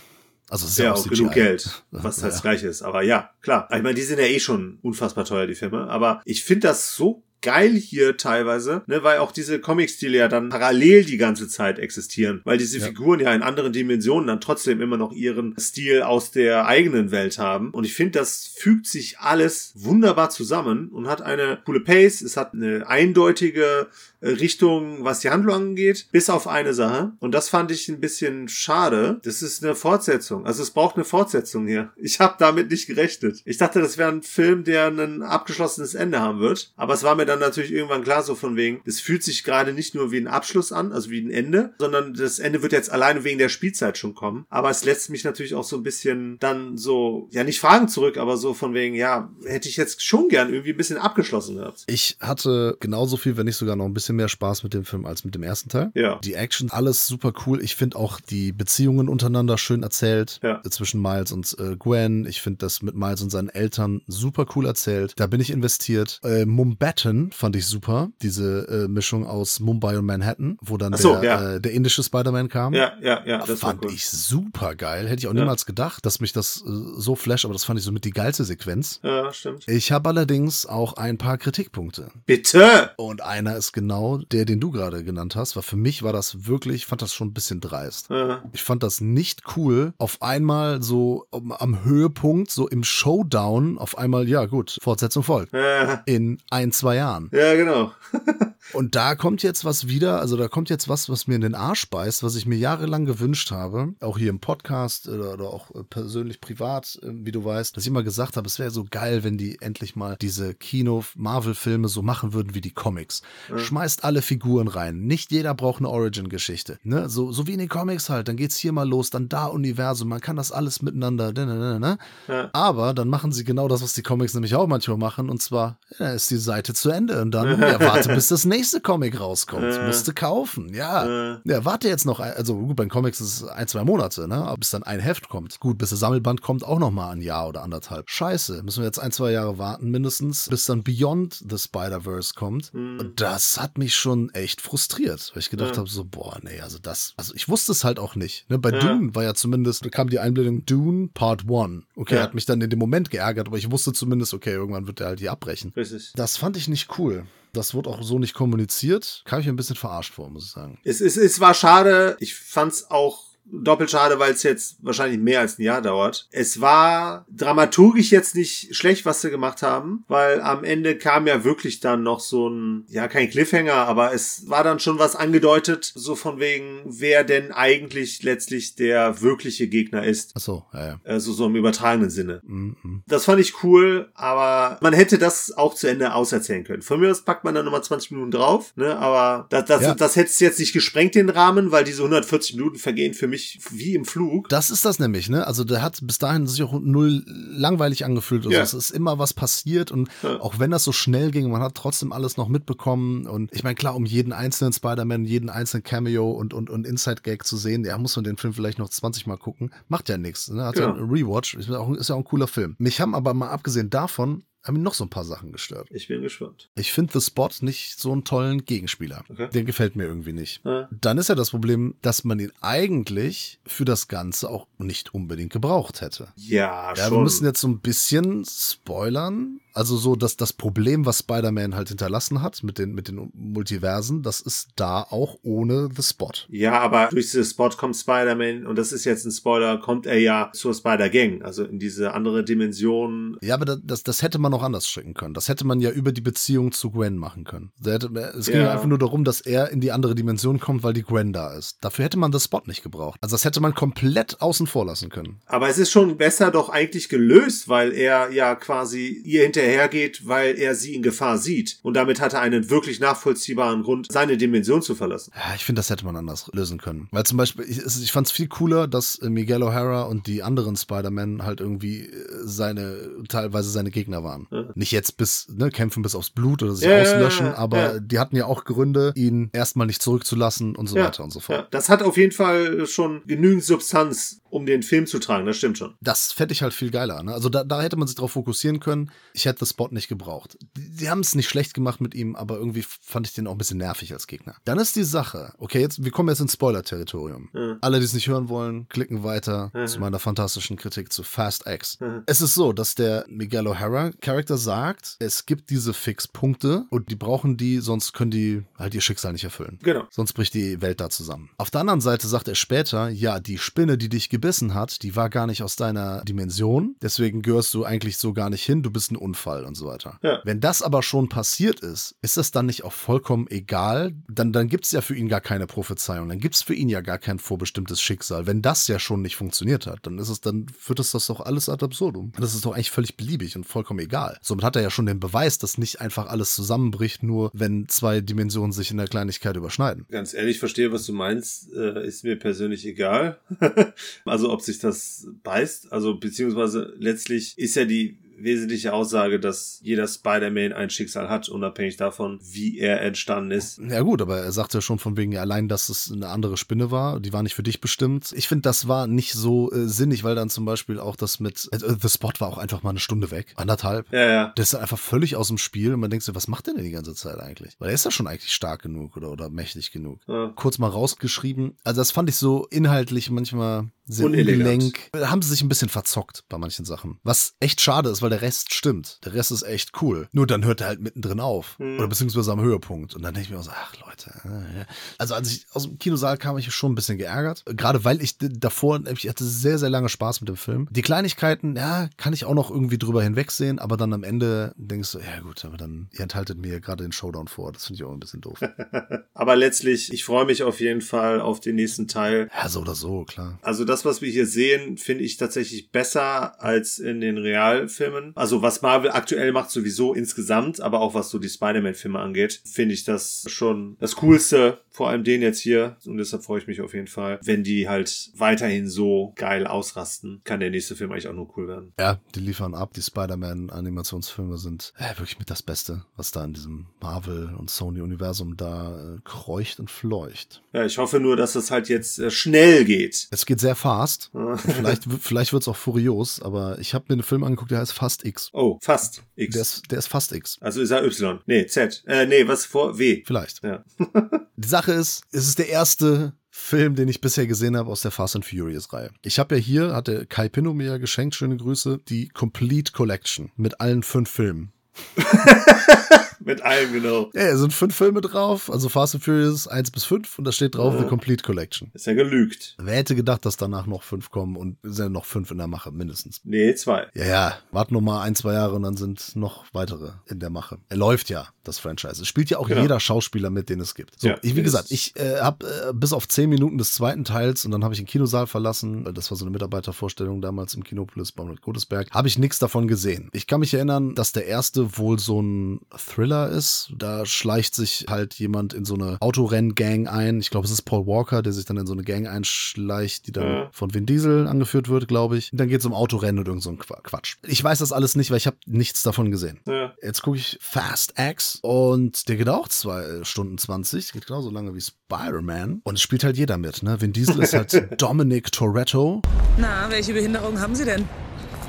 Also es ist Ja, ja, auch CGI. genug Geld, was halt Ja. das gleiche ist. Aber ja, klar. Ich meine, die sind ja eh schon unfassbar teuer, die Filme. Aber ich finde das so geil hier teilweise, ne, weil auch diese Comic-Stile ja dann parallel die ganze Zeit existieren, weil diese Ja. Figuren ja in anderen Dimensionen dann trotzdem immer noch ihren Stil aus der eigenen Welt haben. Und ich finde, das fügt sich alles wunderbar zusammen und hat eine coole Pace, es hat eine eindeutige Richtung, was die Handlung angeht, bis auf eine Sache. Und das fand ich ein bisschen schade. Das ist eine Fortsetzung. Also es braucht eine Fortsetzung hier. Ich habe damit nicht gerechnet. Ich dachte, das wäre ein Film, der ein abgeschlossenes Ende haben wird. Aber es war mir dann natürlich irgendwann klar so von wegen, es fühlt sich gerade nicht nur wie ein Abschluss an, also wie ein Ende, sondern das Ende wird jetzt alleine wegen der Spielzeit schon kommen. Aber es lässt mich natürlich auch so ein bisschen dann so, ja nicht Fragen zurück, aber so von wegen, ja, hätte ich jetzt schon gern irgendwie ein bisschen abgeschlossen gehabt. Ich hatte genauso viel, wenn nicht sogar noch ein bisschen mehr Spaß mit dem Film als mit dem ersten Teil. Ja. Die Action, alles super cool. Ich finde auch die Beziehungen untereinander schön erzählt. Ja. Zwischen Miles und äh, Gwen. Ich finde das mit Miles und seinen Eltern super cool erzählt. Da bin ich investiert. Äh, Mumbattan fand ich super. Diese äh, Mischung aus Mumbai und Manhattan, wo dann so, der, ja. äh, der indische Spider-Man kam. Ja, ja, ja, das fand cool. ich super geil. Hätte ich auch niemals gedacht, dass mich das äh, so flasht, aber das fand ich somit die geilste Sequenz. Ja, stimmt. Ich habe allerdings auch ein paar Kritikpunkte. Bitte! Und einer ist genau der, den du gerade genannt hast, weil für mich war das wirklich, ich fand das schon ein bisschen dreist. Ja. Ich fand das nicht cool, auf einmal so am- am Höhepunkt, so im Showdown, auf einmal, ja gut, Fortsetzung folgt. Ja, In ein, zwei Jahren. ja, genau. Und da kommt jetzt was wieder, also da kommt jetzt was, was mir in den Arsch beißt, was ich mir jahrelang gewünscht habe, auch hier im Podcast oder, auch äh, persönlich privat, äh, wie du weißt, dass ich immer gesagt habe, es wäre so geil, wenn die endlich mal diese Kino-Marvel-Filme so machen würden wie die Comics. Schmeißt alle Figuren rein. Nicht jeder braucht eine Origin-Geschichte. Ne? So, so wie in den Comics halt. Dann geht's hier mal los, dann da Universum. Man kann das alles miteinander. Ne, ne, ne, ne. Ja. Aber dann machen sie genau das, was die Comics nämlich auch manchmal machen. Und zwar ja, ist die Seite zu Ende. Und dann ja, warte, bis das nächste Comic rauskommt. Äh. Musst du kaufen. Ja. Ja, warte jetzt noch. ein- Also gut, bei den Comics ist es ein, zwei Monate, ne? Aber bis dann ein Heft kommt. Gut, bis das Sammelband kommt, auch noch mal ein Jahr oder anderthalb. Scheiße. Müssen wir jetzt ein, zwei Jahre warten, mindestens, bis dann Beyond the Spider-Verse kommt. Und das hat mich schon echt frustriert, weil ich gedacht Ja. habe, so, boah, nee, also das, also ich wusste es halt auch nicht. Ne? Bei Ja. Dune war ja zumindest, da kam die Einblendung Dune Part 1. Okay, Ja. hat mich dann in dem Moment geärgert, aber ich wusste zumindest, okay, irgendwann wird er halt hier abbrechen. Das fand ich nicht cool. Das wurde auch so nicht kommuniziert. Kam ich ein bisschen verarscht vor, muss ich sagen. Es, es, es war schade. Ich fand's auch doppelt schade, weil es jetzt wahrscheinlich mehr als ein Jahr dauert. Es war dramaturgisch jetzt nicht schlecht, was sie gemacht haben, weil am Ende kam ja wirklich dann noch so ein, ja, kein Cliffhanger, aber es war dann schon was angedeutet, so von wegen, wer denn eigentlich letztlich der wirkliche Gegner ist. Ach so, ja, ja. Also so im übertragenen Sinne. Mhm, mhm. Das fand ich cool, aber man hätte das auch zu Ende auserzählen können. Von mir aus packt man dann nochmal 20 Minuten drauf, ne? Aber das, das, Ja. das hätte es jetzt nicht gesprengt, den Rahmen, weil diese 140 Minuten vergehen für mich wie im Flug. Das ist das nämlich, ne? Also der hat bis dahin sich auch null langweilig angefühlt. Also Ja. es ist immer was passiert und Ja. auch wenn das so schnell ging, man hat trotzdem alles noch mitbekommen. Und ich meine, klar, um jeden einzelnen Spider-Man, jeden einzelnen Cameo und, und, und Inside-Gag zu sehen, ja, muss man den Film vielleicht noch 20 Mal gucken. Macht ja nichts. Ne? Hat ja Genau. einen Rewatch. Ist ja, auch, ist ja auch ein cooler Film. Mich haben aber mal abgesehen davon, haben mich noch so ein paar Sachen gestört. Ich bin gespannt. Ich finde The Spot nicht so einen tollen Gegenspieler. Okay. Der gefällt mir irgendwie nicht. Ja. Dann ist ja das Problem, dass man ihn eigentlich für das Ganze auch nicht unbedingt gebraucht hätte. Ja, Ja, schon. wir müssen jetzt so ein bisschen spoilern. Also so, dass das Problem, was Spider-Man halt hinterlassen hat mit den, mit den Multiversen, das ist da auch ohne The Spot. ja, aber durch diese Spot kommt Spider-Man, und das ist jetzt ein Spoiler, kommt er ja zur Spider-Gang, also in diese andere Dimension. Ja, aber das- das, hätte man auch anders stricken können. Das hätte man ja über die Beziehung zu Gwen machen können. Hätte, es ging Ja. einfach nur darum, dass er in die andere Dimension kommt, weil die Gwen da ist. Dafür hätte man The Spot nicht gebraucht. Also das hätte man komplett außen vor lassen können. Aber es ist schon besser doch eigentlich gelöst, weil er ja quasi ihr hinterhergeht, weil er sie in Gefahr sieht. Und damit hat er einen wirklich nachvollziehbaren Grund, seine Dimension zu verlassen. Ja, ich finde, das hätte man anders lösen können. Weil zum Beispiel, ich, ich fand es viel cooler, dass äh, Miguel O'Hara und die anderen Spider-Man halt irgendwie äh, seine, teilweise seine Gegner waren. Nicht jetzt bis, ne, kämpfen bis aufs Blut oder sich Ja, ja, auslöschen, ja, aber ja. die hatten ja auch Gründe, ihn erstmal nicht zurückzulassen und so weiter und so fort. Ja, das hat auf jeden Fall schon genügend Substanz, um den Film zu tragen, das stimmt schon. Das fände ich halt viel geiler. Ne? Also da, da hätte man sich drauf fokussieren können. Ich hätte Spot nicht gebraucht. Die, haben es nicht schlecht gemacht mit ihm, aber irgendwie fand ich den auch ein bisschen nervig als Gegner. Dann ist die Sache, okay, jetzt, wir kommen jetzt ins Spoiler-Territorium. Ja. Alle, die es nicht hören wollen, klicken weiter Mhm. zu meiner fantastischen Kritik zu Fast X. Mhm. Es ist so, dass der Miguel O'Hara-Charakter sagt, es gibt diese Fixpunkte und die brauchen die, sonst können die halt ihr Schicksal nicht erfüllen. Genau. Sonst bricht die Welt da zusammen. Auf der anderen Seite sagt er später, ja, die Spinne, die dich gebissen hat, die war gar nicht aus deiner Dimension. Deswegen gehörst du eigentlich so gar nicht hin. Du bist ein Autounfall und so weiter. Ja. Wenn das aber schon passiert ist, ist das dann nicht auch vollkommen egal? Dann, dann gibt es ja für ihn gar keine Prophezeiung, dann gibt es für ihn ja gar kein vorbestimmtes Schicksal. Wenn das ja schon nicht funktioniert hat, dann ist es, dann führt es das doch alles ad absurdum. Das ist doch eigentlich völlig beliebig und vollkommen egal. Somit hat er ja schon den Beweis, dass nicht einfach alles zusammenbricht, nur wenn zwei Dimensionen sich in der Kleinigkeit überschneiden. Ganz ehrlich, verstehe, was du meinst, äh, ist mir persönlich egal. also ob sich das beißt, also beziehungsweise letztlich ist ja die wesentliche Aussage, dass jeder Spider-Man ein Schicksal hat, unabhängig davon, wie er entstanden ist. Ja gut, aber er sagt ja schon von wegen allein, dass es eine andere Spinne war, die war nicht für dich bestimmt. Ich finde, das war nicht so äh, sinnig, weil dann zum Beispiel auch das mit äh, The Spot war auch einfach mal eine Stunde weg, anderthalb. Ja, ja. Der ist einfach völlig aus dem Spiel und man denkt sich, was macht der denn die ganze Zeit eigentlich? Weil er ist ja schon eigentlich stark genug oder, oder mächtig genug. ja. Kurz mal rausgeschrieben. Also das fand ich so inhaltlich manchmal. Ungelenk. Haben sie sich ein bisschen verzockt bei manchen Sachen. Was echt schade ist, weil der Rest stimmt. Der Rest ist echt cool. Nur dann hört er halt mittendrin auf. Hm. Oder beziehungsweise am Höhepunkt. Und dann denke ich mir auch so, ach Leute. äh. Also als ich aus dem Kinosaal kam, ich schon ein bisschen geärgert. Gerade weil ich davor, ich hatte sehr, sehr lange Spaß mit dem Film. Die Kleinigkeiten, ja, kann ich auch noch irgendwie drüber hinwegsehen. Aber dann am Ende denkst du, ja gut, aber dann, ihr enthaltet mir gerade den Showdown vor. Das finde ich auch ein bisschen doof. Aber letztlich, ich freue mich auf jeden Fall auf den nächsten Teil. ja, so oder so, klar. Also das, was wir hier sehen, finde ich tatsächlich besser als in den Realfilmen. Also was Marvel aktuell macht sowieso insgesamt, aber auch was so die Spider-Man-Filme angeht, finde ich das schon das Coolste. Vor allem den jetzt hier. Und deshalb freue ich mich auf jeden Fall. Wenn die halt weiterhin so geil ausrasten, kann der nächste Film eigentlich auch nur cool werden. Ja, die liefern ab. Die Spider-Man-Animationsfilme sind äh, wirklich mit das Beste, was da in diesem Marvel- und Sony-Universum da äh, kreucht und fleucht. Ja, ich hoffe nur, dass das halt jetzt äh, schnell geht. Es geht sehr fast. vielleicht vielleicht wird es auch furios, aber ich habe mir einen Film angeguckt, der heißt Fast X. Oh, fast. X. Der ist, der ist fast X. also ist er Y. Nee, Z. Äh, nee, was vor? W. Vielleicht. Ja. Die Sache ist, es ist der erste Film, den ich bisher gesehen habe aus der Fast and Furious Reihe. Ich habe ja hier, hat der Kai Pinno mir ja geschenkt, schöne Grüße, die Complete Collection mit allen fünf Filmen. Mit allem, genau. Ja, es sind fünf Filme drauf, also Fast and Furious 1 bis 5 und da steht drauf Ja. The Complete Collection. Ist ja gelügt. Wer hätte gedacht, dass danach noch fünf kommen und es sind noch fünf in der Mache, mindestens. Nee, zwei. Ja, ja, warten noch mal ein, zwei Jahre und dann sind noch weitere in der Mache. Er läuft ja, das Franchise. Es spielt ja auch Genau. jeder Schauspieler mit, den es gibt. So, Ja, ich, wie gesagt, ich äh, habe äh, bis auf zehn Minuten des zweiten Teils und dann habe ich den Kinosaal verlassen, weil das war so eine Mitarbeitervorstellung damals im Kinopolis Baumwold Godesberg, habe ich nichts davon gesehen. Ich kann mich erinnern, dass der erste wohl so ein Thriller ist. Da schleicht sich halt jemand in so eine Autorenn-Gang ein. Ich glaube, es ist Paul Walker, der sich dann in so eine Gang einschleicht, die dann Ja. von Vin Diesel angeführt wird, glaube ich. Dann geht es um Autorennen und irgend so ein Qua- Quatsch. Ich weiß das alles nicht, weil ich habe nichts davon gesehen. Ja. Jetzt gucke ich Fast X und der geht auch zwei äh, Stunden 20, geht genauso lange wie Spider-Man. Und es spielt halt jeder mit, ne? Vin Diesel ist halt Dominic Toretto. Na, welche Behinderung haben Sie denn?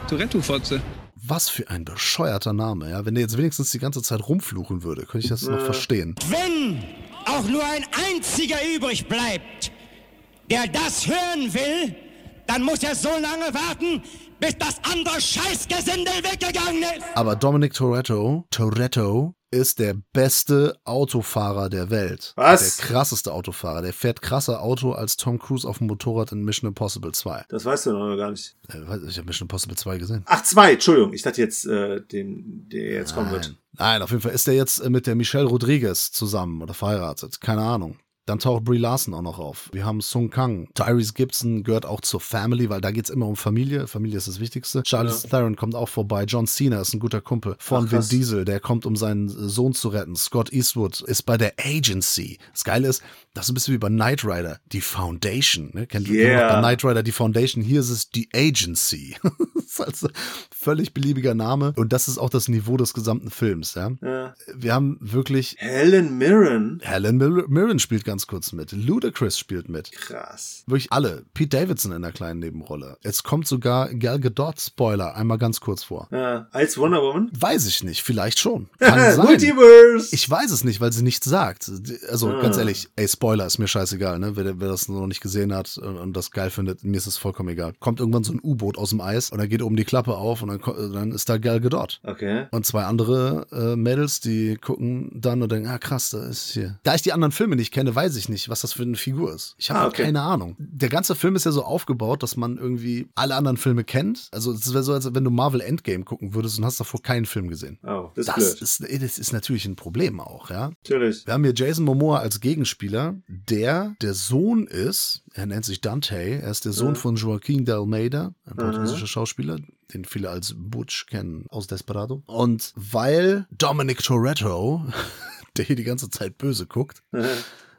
Tourette-Fotze. Was für ein bescheuerter Name, ja? Wenn der jetzt wenigstens die ganze Zeit rumfluchen würde, könnte ich das noch verstehen. Wenn auch nur ein einziger übrig bleibt, der das hören will, dann muss er so lange warten, bis das andere Scheißgesindel weggegangen ist. Aber Dominic Toretto, Toretto ist der beste Autofahrer der Welt. Was? Der krasseste Autofahrer. Der fährt krasser Auto als Tom Cruise auf dem Motorrad in Mission Impossible 2. Das weißt du noch gar nicht. Äh, Ich habe Mission Impossible 2 gesehen. Ach, zwei, Entschuldigung. Ich dachte jetzt, äh, den, der jetzt kommen wird. Nein. Nein, auf jeden Fall ist er jetzt äh, mit der Michelle Rodriguez zusammen oder verheiratet. Keine Ahnung. Dann taucht Brie Larson auch noch auf. Wir haben Sung Kang. Tyrese Gibson gehört auch zur Family, weil da geht's immer um Familie. Familie ist das Wichtigste. Charlize Theron kommt auch vorbei. John Cena ist ein guter Kumpel von Ach, Vin. Diesel. Der kommt, um seinen Sohn zu retten. Scott Eastwood ist bei der Agency. Das Geile ist, das ist ein bisschen wie bei Knight Rider. Die Foundation. Ne? Kennt ihr Yeah. noch bei Knight Rider die Foundation? Hier ist es die Agency. das ist also völlig beliebiger Name. Und das ist auch das Niveau des gesamten Films. Ja? Ja. Wir haben wirklich Helen Mirren. Helen Mir- Mirren spielt ganz kurz mit. Ludacris spielt mit. Krass. Wirklich alle. Pete Davidson in einer kleinen Nebenrolle. Es kommt sogar Gal Gadot, Spoiler, einmal ganz kurz vor. Ja. Als Wonder Woman. Weiß ich nicht, vielleicht schon. Kann sein. Multiverse. Ich weiß es nicht, weil sie nichts sagt. Also Ah. ganz ehrlich, ey, Spoiler ist mir scheißegal, ne? Wer, wer das noch nicht gesehen hat und, das geil findet, mir ist es vollkommen egal. Kommt irgendwann so ein U-Boot aus dem Eis und dann geht oben die Klappe auf und dann, dann ist da Gal Gadot. okay. Und zwei andere äh, Mädels, die gucken dann und denken, ah krass, da ist hier. Da ich die anderen Filme nicht kenne, weiß weiß ich nicht, was das für eine Figur ist. Ich habe Ah, halt okay. keine Ahnung. Der ganze Film ist ja so aufgebaut, dass man irgendwie alle anderen Filme kennt. Also es wäre so, als wenn du Marvel Endgame gucken würdest und hast davor keinen Film gesehen. Oh, das ist Das blöd. ist, das ist natürlich ein Problem auch, ja. Natürlich. Wir haben hier Jason Momoa als Gegenspieler, der der Sohn ist, er nennt sich Dante, er ist der Sohn Mhm. von Joaquin de Almeida, ein portugiesischer Schauspieler, den viele als Butch kennen aus Desperado. Und weil Dominic Toretto, der hier die ganze Zeit böse guckt,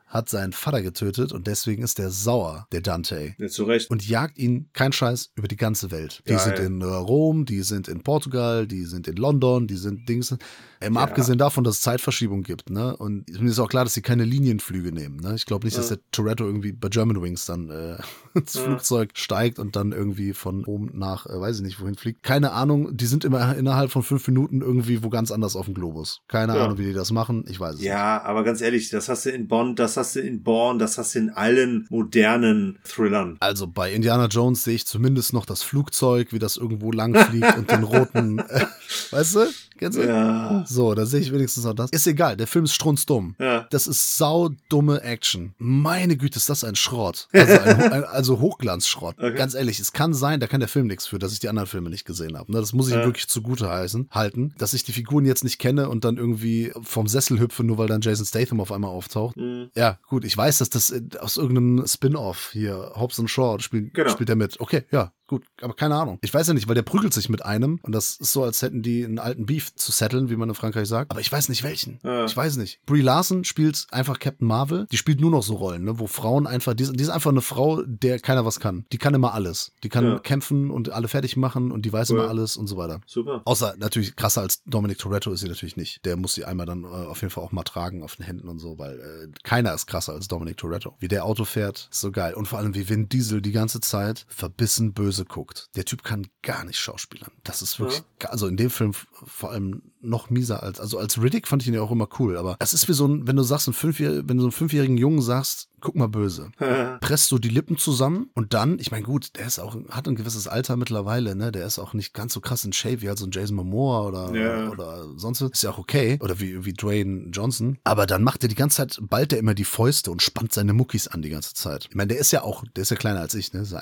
hat seinen Vater getötet und deswegen ist der sauer, der Dante. Ja, zu Recht. Und jagt ihn, kein Scheiß, über die ganze Welt. Die Geil. sind in äh, Rom, die sind in Portugal, die sind in London, die sind Dings. Immer abgesehen davon, dass es Zeitverschiebung gibt, ne? Und mir ist auch klar, dass sie keine Linienflüge nehmen, ne? Ich glaube nicht, dass der Toretto irgendwie bei Germanwings dann äh, ins Flugzeug steigt und dann irgendwie von oben nach, äh, weiß ich nicht, wohin fliegt. Keine Ahnung, die sind immer innerhalb von fünf Minuten irgendwie wo ganz anders auf dem Globus. Keine Ja. Ahnung, wie die das machen. Ich weiß es nicht. Ja, aber ganz ehrlich, das hast du in Bond, das hast du in Born, das hast du in allen modernen Thrillern. Also bei Indiana Jones sehe ich zumindest noch das Flugzeug, wie das irgendwo lang fliegt und den roten, äh, weißt du? Kennst du? Ja. So, da sehe ich wenigstens noch das. Ist egal, der Film ist strunzdumm. Ja. Das ist saudumme Action. Meine Güte, ist das ein Schrott. Also, ein, ein, also Hochglanzschrott. Okay. Ganz ehrlich, es kann sein, da kann der Film nichts für, dass ich die anderen Filme nicht gesehen habe. Ne, Das muss ich ihm Ja. wirklich zugute heißen, halten, dass ich die Figuren jetzt nicht kenne und dann irgendwie vom Sessel hüpfe, nur weil dann Jason Statham auf einmal auftaucht. Mhm. Ja, gut, ich weiß, dass das äh, aus irgendeinem Spin-off hier, Hobbs and Shaw, spielt, Genau. spielt er mit. Okay, ja, gut, aber keine Ahnung. Ich weiß ja nicht, weil der prügelt sich mit einem und das ist so, als hätten die einen alten Beef zu setteln, wie man in Frankreich sagt. Aber ich weiß nicht welchen. Ja. Ich weiß nicht. Brie Larson spielt einfach Captain Marvel. Die spielt nur noch so Rollen, ne, wo Frauen einfach, die, ist- die ist einfach eine Frau, der keiner was kann. Die kann immer alles. Die kann Ja. kämpfen und alle fertig machen und die weiß Cool. immer alles und so weiter. Super. Außer natürlich krasser als Dominic Toretto ist sie natürlich nicht. Der muss sie einmal dann äh, auf jeden Fall auch mal tragen auf den Händen und so, weil äh, keiner ist krasser als Dominic Toretto. Wie der Auto fährt, ist so geil. Und vor allem wie Vin Diesel die ganze Zeit verbissen böse guckt. Der Typ kann gar nicht schauspielern. Das ist wirklich, ga- also in dem Film vor allem noch mieser als, also als Riddick fand ich ihn ja auch immer cool, aber das ist wie so ein, wenn du sagst, ein Fünfjähr, wenn du so einen fünfjährigen Jungen sagst, guck mal böse presst so die Lippen zusammen und dann, ich meine, gut, der ist auch, hat ein gewisses Alter mittlerweile, ne? Der ist auch nicht ganz so krass in Shape wie halt so ein Jason Momoa oder, Ja. oder sonst was. Ist ja auch okay. Oder wie, wie Dwayne Johnson. Aber dann macht er die ganze Zeit, ballt er immer die Fäuste und spannt seine Muckis an die ganze Zeit. Ich meine, der ist ja auch, der ist ja kleiner als ich, ne? So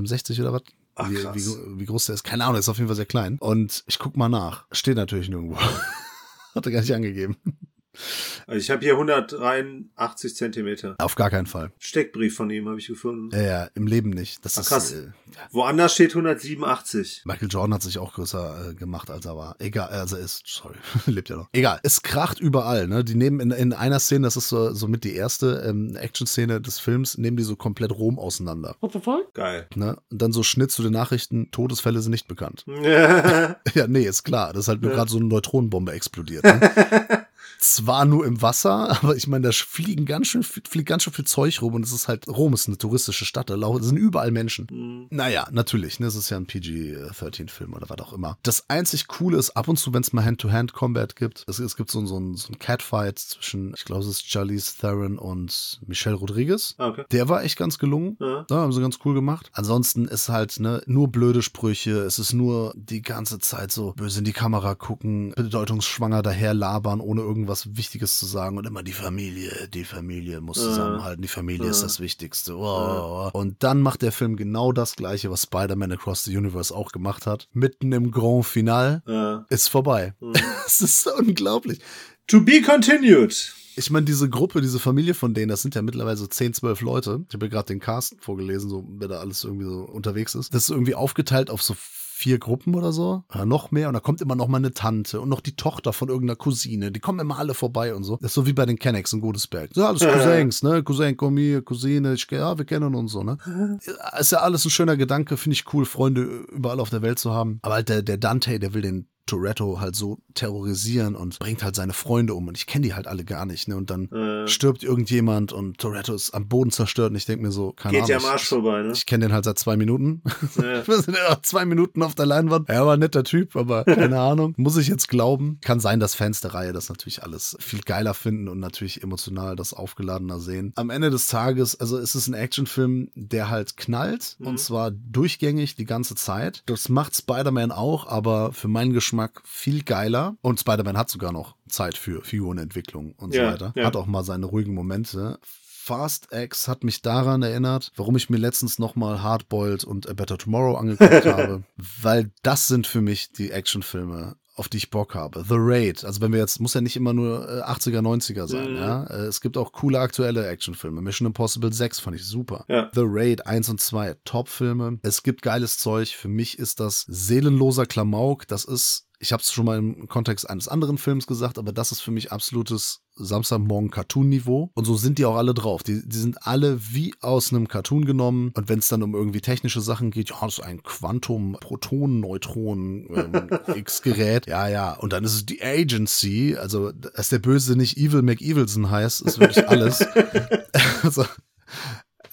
1,65 oder was? Ach, wie, wie, wie groß der ist, keine Ahnung, der ist auf jeden Fall sehr klein. Und ich guck mal nach. Steht natürlich nirgendwo. Hat er gar nicht angegeben. Also ich habe hier 183 Zentimeter. Auf gar keinen Fall. Steckbrief von ihm habe ich gefunden. Ja, ja, im Leben nicht. Das Ach, ist krass. Äh, Woanders steht 187. Michael Jordan hat sich auch größer äh, gemacht, als er war. Egal, also er ist, sorry, lebt ja noch. Egal, es kracht überall, ne? Die nehmen in, in einer Szene, das ist so, so mit die erste ähm, Action-Szene des Films, nehmen die so komplett Rom auseinander. Geil. Ne? Und dann so Schnitt zu den Nachrichten, Todesfälle sind nicht bekannt. ja, ja, nee, ist klar. Das ist halt nur gerade so eine Neutronenbombe explodiert. Ne? Zwar nur im Wasser, aber ich meine, da fliegen ganz schön, viel- fliegt ganz schön viel Zeug rum und es ist halt, Rom ist eine touristische Stadt, da sind überall Menschen. Naja, natürlich, ne, es ist ja ein PG-13-Film oder was auch immer. Das einzig Coole ist ab und zu, wenn es mal Hand-to-Hand-Combat gibt, es, es gibt so, ein- so ein, so ein Catfight zwischen, ich glaube, es ist Charlize Theron und Michelle Rodriguez. okay. Der war echt ganz gelungen. Ja. Ja, haben sie ganz cool gemacht. Ansonsten ist halt ne, nur blöde Sprüche. Es ist nur die ganze Zeit so böse in die Kamera gucken, bedeutungsschwanger daher labern, ohne irgendwas Wichtiges zu sagen und immer die Familie, die Familie muss zusammenhalten, die Familie ist das Wichtigste. Oh. Und dann macht der Film genau das Gleiche, was Spider-Man Across the Universe auch gemacht hat. Mitten im Grand Final Ja. ist vorbei. Es ist so unglaublich. To be continued. Ich meine, diese Gruppe, diese Familie von denen, das sind ja mittlerweile so 10, 12 Leute. Ich habe ja gerade den Cast vorgelesen, so wer da alles irgendwie so unterwegs ist. Das ist irgendwie aufgeteilt auf so vier Gruppen oder so. Oder noch mehr. Und da kommt immer noch mal eine Tante und noch die Tochter von irgendeiner Cousine. Die kommen immer alle vorbei und so. Das ist so wie bei den Kennex in Godesberg. Ja, alles Cousins, ne? Cousin, komm hier, Cousine, ich, ja, wir kennen uns so, ne? Ist ja alles ein schöner Gedanke, finde ich cool, Freunde überall auf der Welt zu haben. Aber halt der, der Dante, der will den Toretto halt so terrorisieren und bringt halt seine Freunde um. Und ich kenne die halt alle gar nicht, ne? Und dann Äh, stirbt irgendjemand und Toretto ist am Boden zerstört und ich denke mir so, keine geht Ahnung. ja am Arsch ich, vorbei, ne? ich kenne den halt seit zwei Minuten. Ja. Wir sind ja zwei Minuten auf der Leinwand. Er war ein netter Typ, aber keine Ahnung. Muss ich jetzt glauben. Kann sein, dass Fans der Reihe das natürlich alles viel geiler finden und natürlich emotional das aufgeladener sehen. Am Ende des Tages, also es ist ein Actionfilm, der halt knallt und zwar durchgängig die ganze Zeit. Das macht Spider-Man auch, aber für meinen Geschmack viel geiler. Und Spider-Man hat sogar noch Zeit für Figurenentwicklung und Ja, so weiter. ja. Hat auch mal seine ruhigen Momente. Fast X hat mich daran erinnert, warum ich mir letztens nochmal Hardboiled und A Better Tomorrow angeguckt habe, weil das sind für mich die Actionfilme auf die ich Bock habe. The Raid, also wenn wir jetzt, muss ja nicht immer nur äh, 80er, 90er sein, Mhm. ja. Äh, Es gibt auch coole aktuelle Actionfilme. Mission Impossible 6 fand ich super. Ja. The Raid 1 und 2, Top-Filme. Es gibt geiles Zeug. Für mich ist das seelenloser Klamauk. Das ist, ich habe es schon mal im Kontext eines anderen Films gesagt, aber das ist für mich absolutes Samstagmorgen-Cartoon-Niveau. Und so sind die auch alle drauf. Die, die sind alle wie aus einem Cartoon genommen. Und wenn es dann um irgendwie technische Sachen geht, ja, das ist ein Quantum-Protonen-Neutron-X-Gerät. ja, ja. Und dann ist es die Agency. Also, dass der Böse nicht Evil McEvilson heißt, ist wirklich alles. also,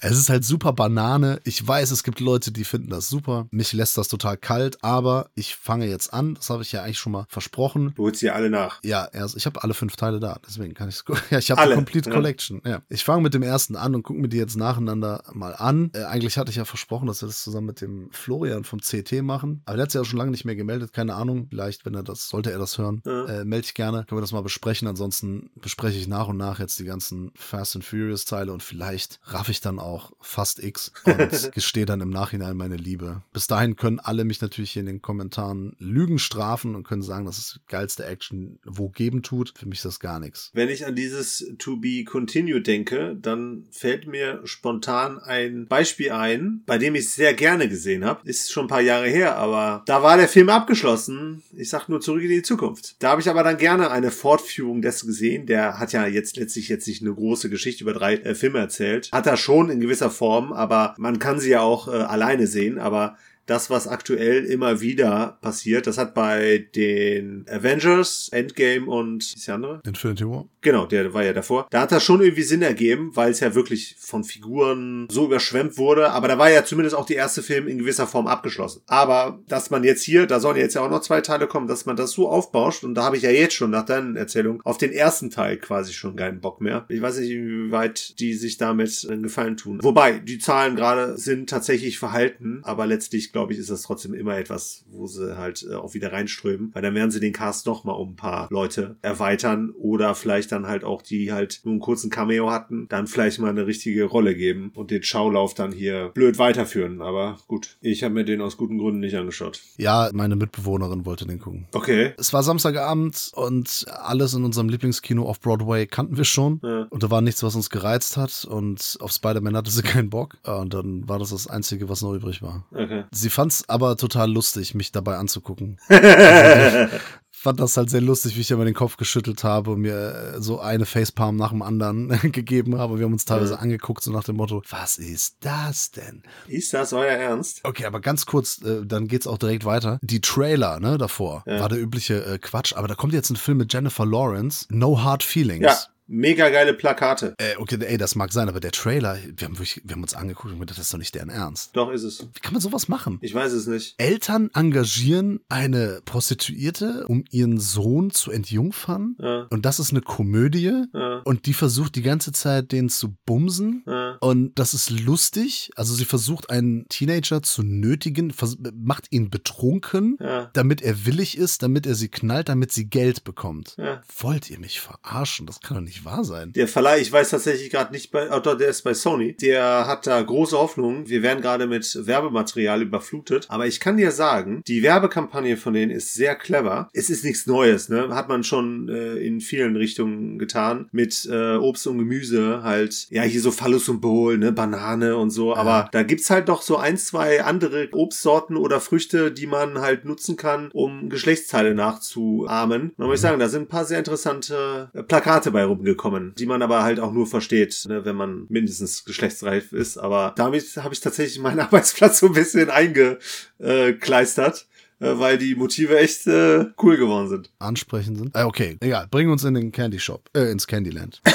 es ist halt super Banane. Ich weiß, es gibt Leute, die finden das super. Mich lässt das total kalt, aber ich fange jetzt an. Das habe ich ja eigentlich schon mal versprochen. Du holst sie alle nach. Ja, erst, ich habe alle fünf Teile da, deswegen kann ich es. Ja, ich habe die Complete ja. Collection. Ja. Ich fange mit dem ersten an und gucke mir die jetzt nacheinander mal an. Äh, eigentlich hatte ich ja versprochen, dass wir das zusammen mit dem Florian vom CT machen. Aber der hat sich ja schon lange nicht mehr gemeldet. Keine Ahnung. Vielleicht, wenn er das, sollte er das hören, Ja. äh, melde ich gerne. Können wir das mal besprechen. Ansonsten bespreche ich nach und nach jetzt die ganzen Fast and Furious Teile und vielleicht raff ich dann auch Fast X und gestehe dann im Nachhinein meine Liebe. Bis dahin können alle mich natürlich hier in den Kommentaren Lügen strafen und können sagen, dass es geilste Action wo geben tut. Für mich ist das gar nichts. Wenn ich an dieses To Be Continued denke, dann fällt mir spontan ein Beispiel ein, bei dem ich es sehr gerne gesehen habe. Ist schon ein paar Jahre her, aber da war der Film abgeschlossen. Ich sag nur zurück in die Zukunft. Da habe ich aber dann gerne eine Fortführung dessen gesehen. Der hat ja jetzt letztlich jetzt nicht eine große Geschichte über drei äh, Filme erzählt. Hat er schon in gewisser Form, aber man kann sie ja auch äh, alleine sehen. Aber das, was aktuell immer wieder passiert, das hat bei den Avengers, Endgame und wie ist die andere? Infinity War? Genau, der war ja davor. Da hat das schon irgendwie Sinn ergeben, weil es ja wirklich von Figuren so überschwemmt wurde. Aber da war ja zumindest auch die erste Film in gewisser Form abgeschlossen. Aber dass man jetzt hier, da sollen jetzt ja auch noch zwei Teile kommen, dass man das so aufbauscht, und da habe ich ja jetzt schon nach deinen Erzählungen auf den ersten Teil quasi schon keinen Bock mehr. Ich weiß nicht, inwieweit die sich damit einen Gefallen tun. Wobei, die Zahlen gerade sind tatsächlich verhalten, aber letztlich, glaube ich, ist das trotzdem immer etwas, wo sie halt äh, auch wieder reinströmen, weil dann werden sie den Cast noch mal um ein paar Leute erweitern oder vielleicht dann halt auch die halt nur einen kurzen Cameo hatten, dann vielleicht mal eine richtige Rolle geben und den Schaulauf dann hier blöd weiterführen. Aber gut, ich habe mir den aus guten Gründen nicht angeschaut. Ja, meine Mitbewohnerin wollte den gucken. Okay. Es war Samstagabend und alles in unserem Lieblingskino auf Broadway kannten wir schon. Ja. Und da war nichts, was uns gereizt hat. Und auf Spider-Man hatte sie keinen Bock. Und dann war das das Einzige, was noch übrig war. Okay. Sie fand es aber total lustig, mich dabei anzugucken. Also, ich fand das halt sehr lustig, wie ich immer den Kopf geschüttelt habe und mir äh, so eine Facepalm nach dem anderen gegeben habe. Wir haben uns teilweise Ja. angeguckt, so nach dem Motto, was ist das denn? Ist das euer Ernst? Okay, aber ganz kurz, äh, dann geht's auch direkt weiter. Die Trailer, ne, davor, Ja. war der übliche äh, Quatsch, aber da kommt jetzt ein Film mit Jennifer Lawrence, No Hard Feelings. Ja, mega geile Plakate. Äh, okay, ey, das mag sein, aber der Trailer, wir haben, wirklich, wir haben uns angeguckt und gedacht, das ist doch nicht deren Ernst. Doch, ist es. Wie kann man sowas machen? Ich weiß es nicht. Eltern engagieren eine Prostituierte, um ihren Sohn zu entjungfern. Ja, Und das ist eine Komödie. ja, Und die versucht die ganze Zeit, den zu bumsen. ja. Und das ist lustig. Also sie versucht einen Teenager zu nötigen, macht ihn betrunken, damit er willig ist, damit er sie knallt, damit sie Geld bekommt. Wollt ihr mich verarschen? Das kann doch nicht wahr sein. Der Verleih, ich weiß tatsächlich gerade nicht bei, oh, doch, der ist bei Sony. Der hat da große Hoffnung. Wir werden gerade mit Werbematerial überflutet. Aber ich kann dir sagen, die Werbekampagne von denen ist sehr clever. Es ist nichts Neues, ne? Hat man schon äh, in vielen Richtungen getan. Mit äh, Obst und Gemüse halt, ja, hier so Phallus-Symbol, ne? Banane und so. Aber da gibt's halt doch so ein, zwei andere Obstsorten oder Früchte, die man halt nutzen kann, um Geschlechtsteile nachzuahmen. Da muss ich sagen, da sind ein paar sehr interessante äh, Plakate bei rumgekommen, die man aber halt auch nur versteht, ne, wenn man mindestens geschlechtsreif ist. Aber damit habe ich tatsächlich meinen Arbeitsplatz so ein bisschen eingekleistert, weil die Motive echt äh, cool geworden sind. Ansprechend sind. Äh, okay, egal. Bring uns in den Candy Shop, äh, ins Candyland.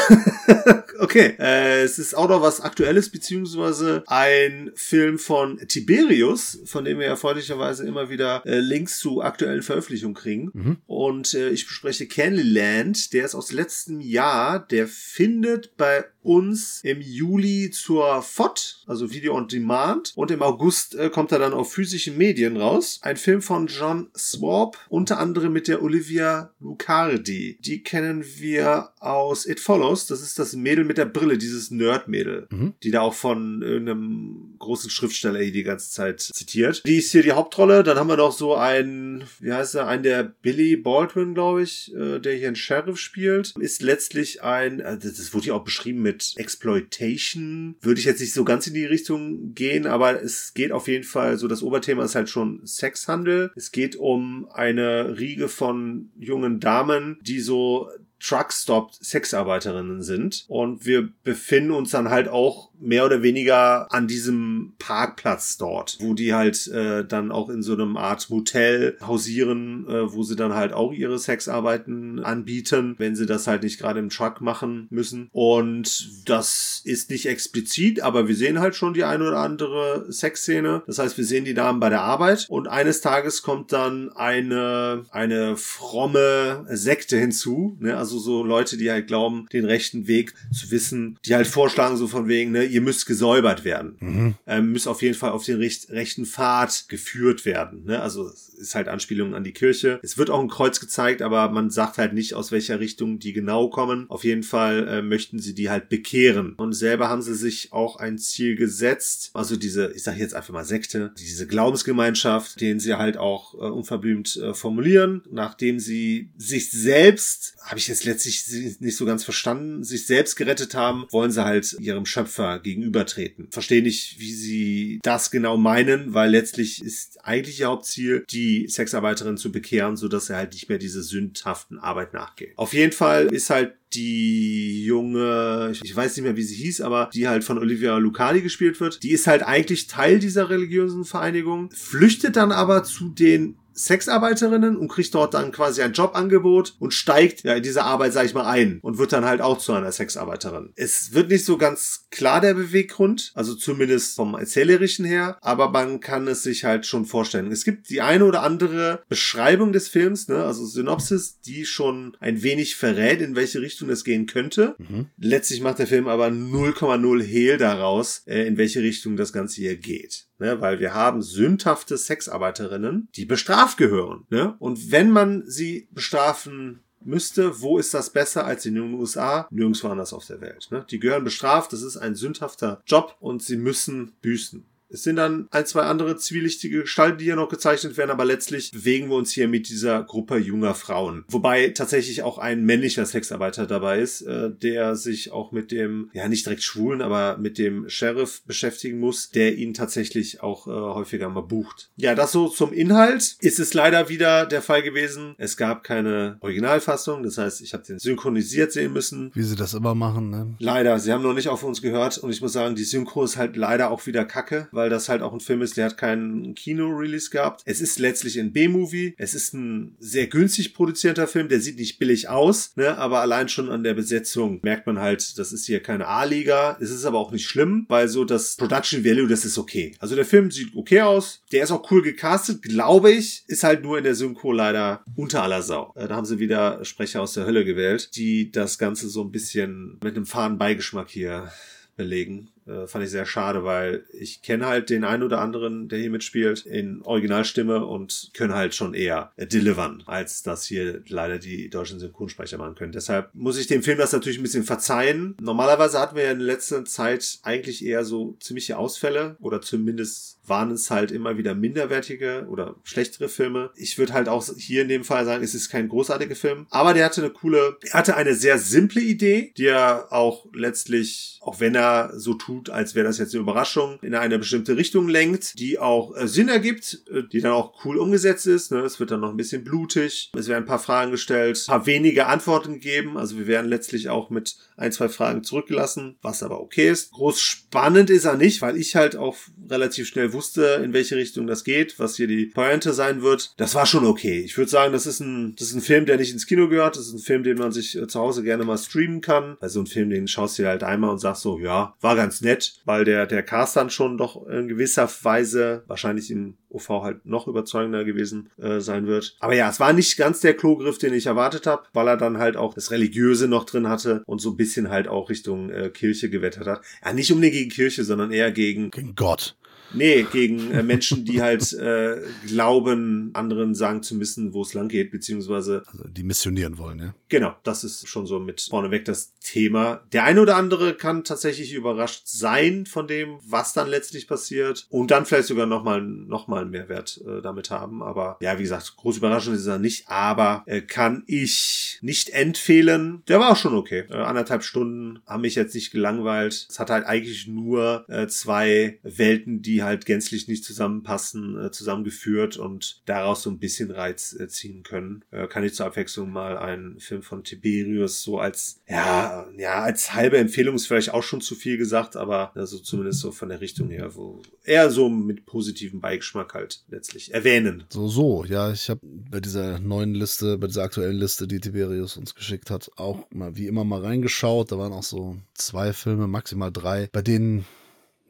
Okay, äh, es ist auch noch was Aktuelles, beziehungsweise ein Film von Tiberius, von dem wir ja freundlicherweise immer wieder äh, Links zu aktuellen Veröffentlichungen kriegen. Mhm. Und äh, ich bespreche Candyland, der ist aus letztem Jahr, der findet bei uns im Juli zur FOD, also Video on Demand. Und im August äh, kommt er dann auf physischen Medien raus. Ein Film von John Swab, unter anderem mit der Olivia Lucardi. Die kennen wir aus It Follows. Das ist das Mädel mit der Brille, dieses Nerd-Mädel, Mhm. die da auch von irgendeinem großen Schriftsteller hier die ganze Zeit zitiert. Die ist hier die Hauptrolle. Dann haben wir noch so einen, wie heißt er, einen der Billy Baldwin, glaube ich, äh, der hier einen Sheriff spielt. Ist letztlich ein, äh, das das wurde hier auch beschrieben mit Exploitation. Würde ich jetzt nicht so ganz in die Richtung gehen, aber es geht auf jeden Fall so, das Oberthema ist halt schon Sexhandel. Es geht um eine Riege von jungen Damen, die so Truckstop-Sexarbeiterinnen sind. Und wir befinden uns dann halt auch mehr oder weniger an diesem Parkplatz dort, wo die halt äh, dann auch in so einem Art Motel hausieren, äh, wo sie dann halt auch ihre Sexarbeiten anbieten, wenn sie das halt nicht gerade im Truck machen müssen. Und das ist nicht explizit, aber wir sehen halt schon die eine oder andere Sexszene. Das heißt, wir sehen die Damen bei der Arbeit und eines Tages kommt dann eine, eine fromme Sekte hinzu, ne? also so Leute, die halt glauben, den rechten Weg zu wissen, die halt vorschlagen so von wegen, ne, ihr müsst gesäubert werden, Mhm. ähm, müsst auf jeden Fall auf den recht, rechten Pfad geführt werden, ne? also es ist halt Anspielung an die Kirche. Es wird auch ein Kreuz gezeigt, aber man sagt halt nicht, aus welcher Richtung die genau kommen. Auf jeden Fall äh, möchten sie die halt bekehren. Und selber haben sie sich auch ein Ziel gesetzt, also diese, ich sage jetzt einfach mal Sekte, diese Glaubensgemeinschaft, den sie halt auch äh, unverblümt äh, formulieren, nachdem sie sich selbst, habe ich jetzt letztlich nicht so ganz verstanden, sich selbst gerettet haben, wollen sie halt ihrem Schöpfer gegenübertreten. Verstehe nicht, wie sie das genau meinen, weil letztlich ist eigentlich ihr Hauptziel, die Sexarbeiterin zu bekehren, so dass er halt nicht mehr diese sündhaften Arbeit nachgeht. Auf jeden Fall ist halt die junge, ich ich weiß nicht mehr, wie sie hieß, aber die halt von Olivia Lucani gespielt wird, die ist halt eigentlich Teil dieser religiösen Vereinigung, flüchtet dann aber zu den Sexarbeiterinnen und kriegt dort dann quasi ein Jobangebot und steigt ja in diese Arbeit, sag ich mal, ein und wird dann halt auch zu einer Sexarbeiterin. Es wird nicht so ganz klar der Beweggrund, also zumindest vom Erzählerischen her, aber man kann es sich halt schon vorstellen. Es gibt die eine oder andere Beschreibung des Films, ne, also Synopsis, die schon ein wenig verrät, in welche Richtung es gehen könnte. Mhm. Letztlich macht der Film aber 0,0 Hehl daraus, äh, in welche Richtung das Ganze hier geht. Ne, weil wir haben sündhafte Sexarbeiterinnen, die bestraft gehören. Ne? Und wenn man sie bestrafen müsste, wo ist das besser als in den USA? Nirgendwo anders auf der Welt. Ne? Die gehören bestraft, das ist ein sündhafter Job und sie müssen büßen. Es sind dann ein, zwei andere zwielichtige Gestalten, die hier noch gezeichnet werden, aber letztlich bewegen wir uns hier mit dieser Gruppe junger Frauen. Wobei tatsächlich auch ein männlicher Sexarbeiter dabei ist, äh, der sich auch mit dem, ja nicht direkt schwulen, aber mit dem Sheriff beschäftigen muss, der ihn tatsächlich auch äh, häufiger mal bucht. Ja, das so zum Inhalt. Ist es leider wieder der Fall gewesen. Es gab keine Originalfassung, das heißt, ich habe den synchronisiert sehen müssen. Wie sie das immer machen, ne? Leider, sie haben noch nicht auf uns gehört und ich muss sagen, die Synchro ist halt leider auch wieder kacke, weil das halt auch ein Film ist, der hat keinen Kino-Release gehabt. Es ist letztlich ein B-Movie. Es ist ein sehr günstig produzierter Film, der sieht nicht billig aus, ne, aber allein schon an der Besetzung merkt man halt, das ist hier keine A-Liga. Es ist aber auch nicht schlimm, weil so das Production Value, das ist okay. Also der Film sieht okay aus, der ist auch cool gecastet, glaube ich, ist halt nur in der Synchro leider unter aller Sau. Äh, Da haben sie wieder Sprecher aus der Hölle gewählt, die das Ganze so ein bisschen mit einem faden Beigeschmack hier belegen. Äh, fand ich sehr schade, weil ich kenne halt den einen oder anderen, der hier mitspielt, in Originalstimme und können halt schon eher äh, delivern, als dass hier leider die deutschen Synchronsprecher machen können. Deshalb muss ich dem Film das natürlich ein bisschen verzeihen. Normalerweise hatten wir ja in letzter Zeit eigentlich eher so ziemliche Ausfälle oder zumindest waren es halt immer wieder minderwertige oder schlechtere Filme. Ich würde halt auch hier in dem Fall sagen, es ist kein großartiger Film, aber der hatte eine coole, er hatte eine sehr simple Idee, die er auch letztlich, auch wenn er so tut, als wäre das jetzt eine Überraschung, in eine bestimmte Richtung lenkt, die auch äh, Sinn ergibt, äh, die dann auch cool umgesetzt ist. Ne? Es wird dann noch ein bisschen blutig, es werden ein paar Fragen gestellt, ein paar wenige Antworten gegeben, also wir werden letztlich auch mit ein, zwei Fragen zurückgelassen, was aber okay ist. Groß spannend ist er nicht, weil ich halt auch relativ schnell wusste, in welche Richtung das geht, was hier die Pointe sein wird. Das war schon okay. Ich würde sagen, das ist ein, das ist ein Film, der nicht ins Kino gehört. Das ist ein Film, den man sich äh, zu Hause gerne mal streamen kann. Also ein Film, den schaust du dir halt einmal und sagst so, ja, war ganz nett nett, weil der, der Cast dann schon doch in gewisser Weise, wahrscheinlich im OV halt noch überzeugender gewesen äh, sein wird. Aber ja, es war nicht ganz der Klogriff, den ich erwartet habe, weil er dann halt auch das Religiöse noch drin hatte und so ein bisschen halt auch Richtung äh, Kirche gewettert hat. Ja, nicht unbedingt gegen Kirche, sondern eher gegen Gegen Gott. Nee, gegen äh, Menschen, die halt äh, glauben, anderen sagen zu müssen, wo es lang geht, beziehungsweise, Also die missionieren wollen, ja. genau, das ist schon so mit vorneweg das Thema. Der eine oder andere kann tatsächlich überrascht sein von dem, was dann letztlich passiert und dann vielleicht sogar nochmal noch mal einen Mehrwert äh, damit haben. Aber ja, wie gesagt, groß überraschend ist er nicht, aber äh, kann ich nicht empfehlen. Der war auch schon okay. Äh, anderthalb Stunden haben mich jetzt nicht gelangweilt. Es hat halt eigentlich nur äh, zwei Welten, die halt gänzlich nicht zusammenpassen, äh, zusammengeführt und daraus so ein bisschen Reiz äh, ziehen können. Äh, kann ich zur Abwechslung mal einen Film von Tiberius so als, ja, ja, als halbe Empfehlung ist vielleicht auch schon zu viel gesagt, aber also zumindest so von der Richtung her, wo eher so mit positivem Beigeschmack halt letztlich erwähnen. So, so, ja, ich habe bei dieser neuen Liste, bei dieser aktuellen Liste, die Tiberius uns geschickt hat, auch mal wie immer mal reingeschaut. Da waren auch so zwei Filme, maximal drei, bei denen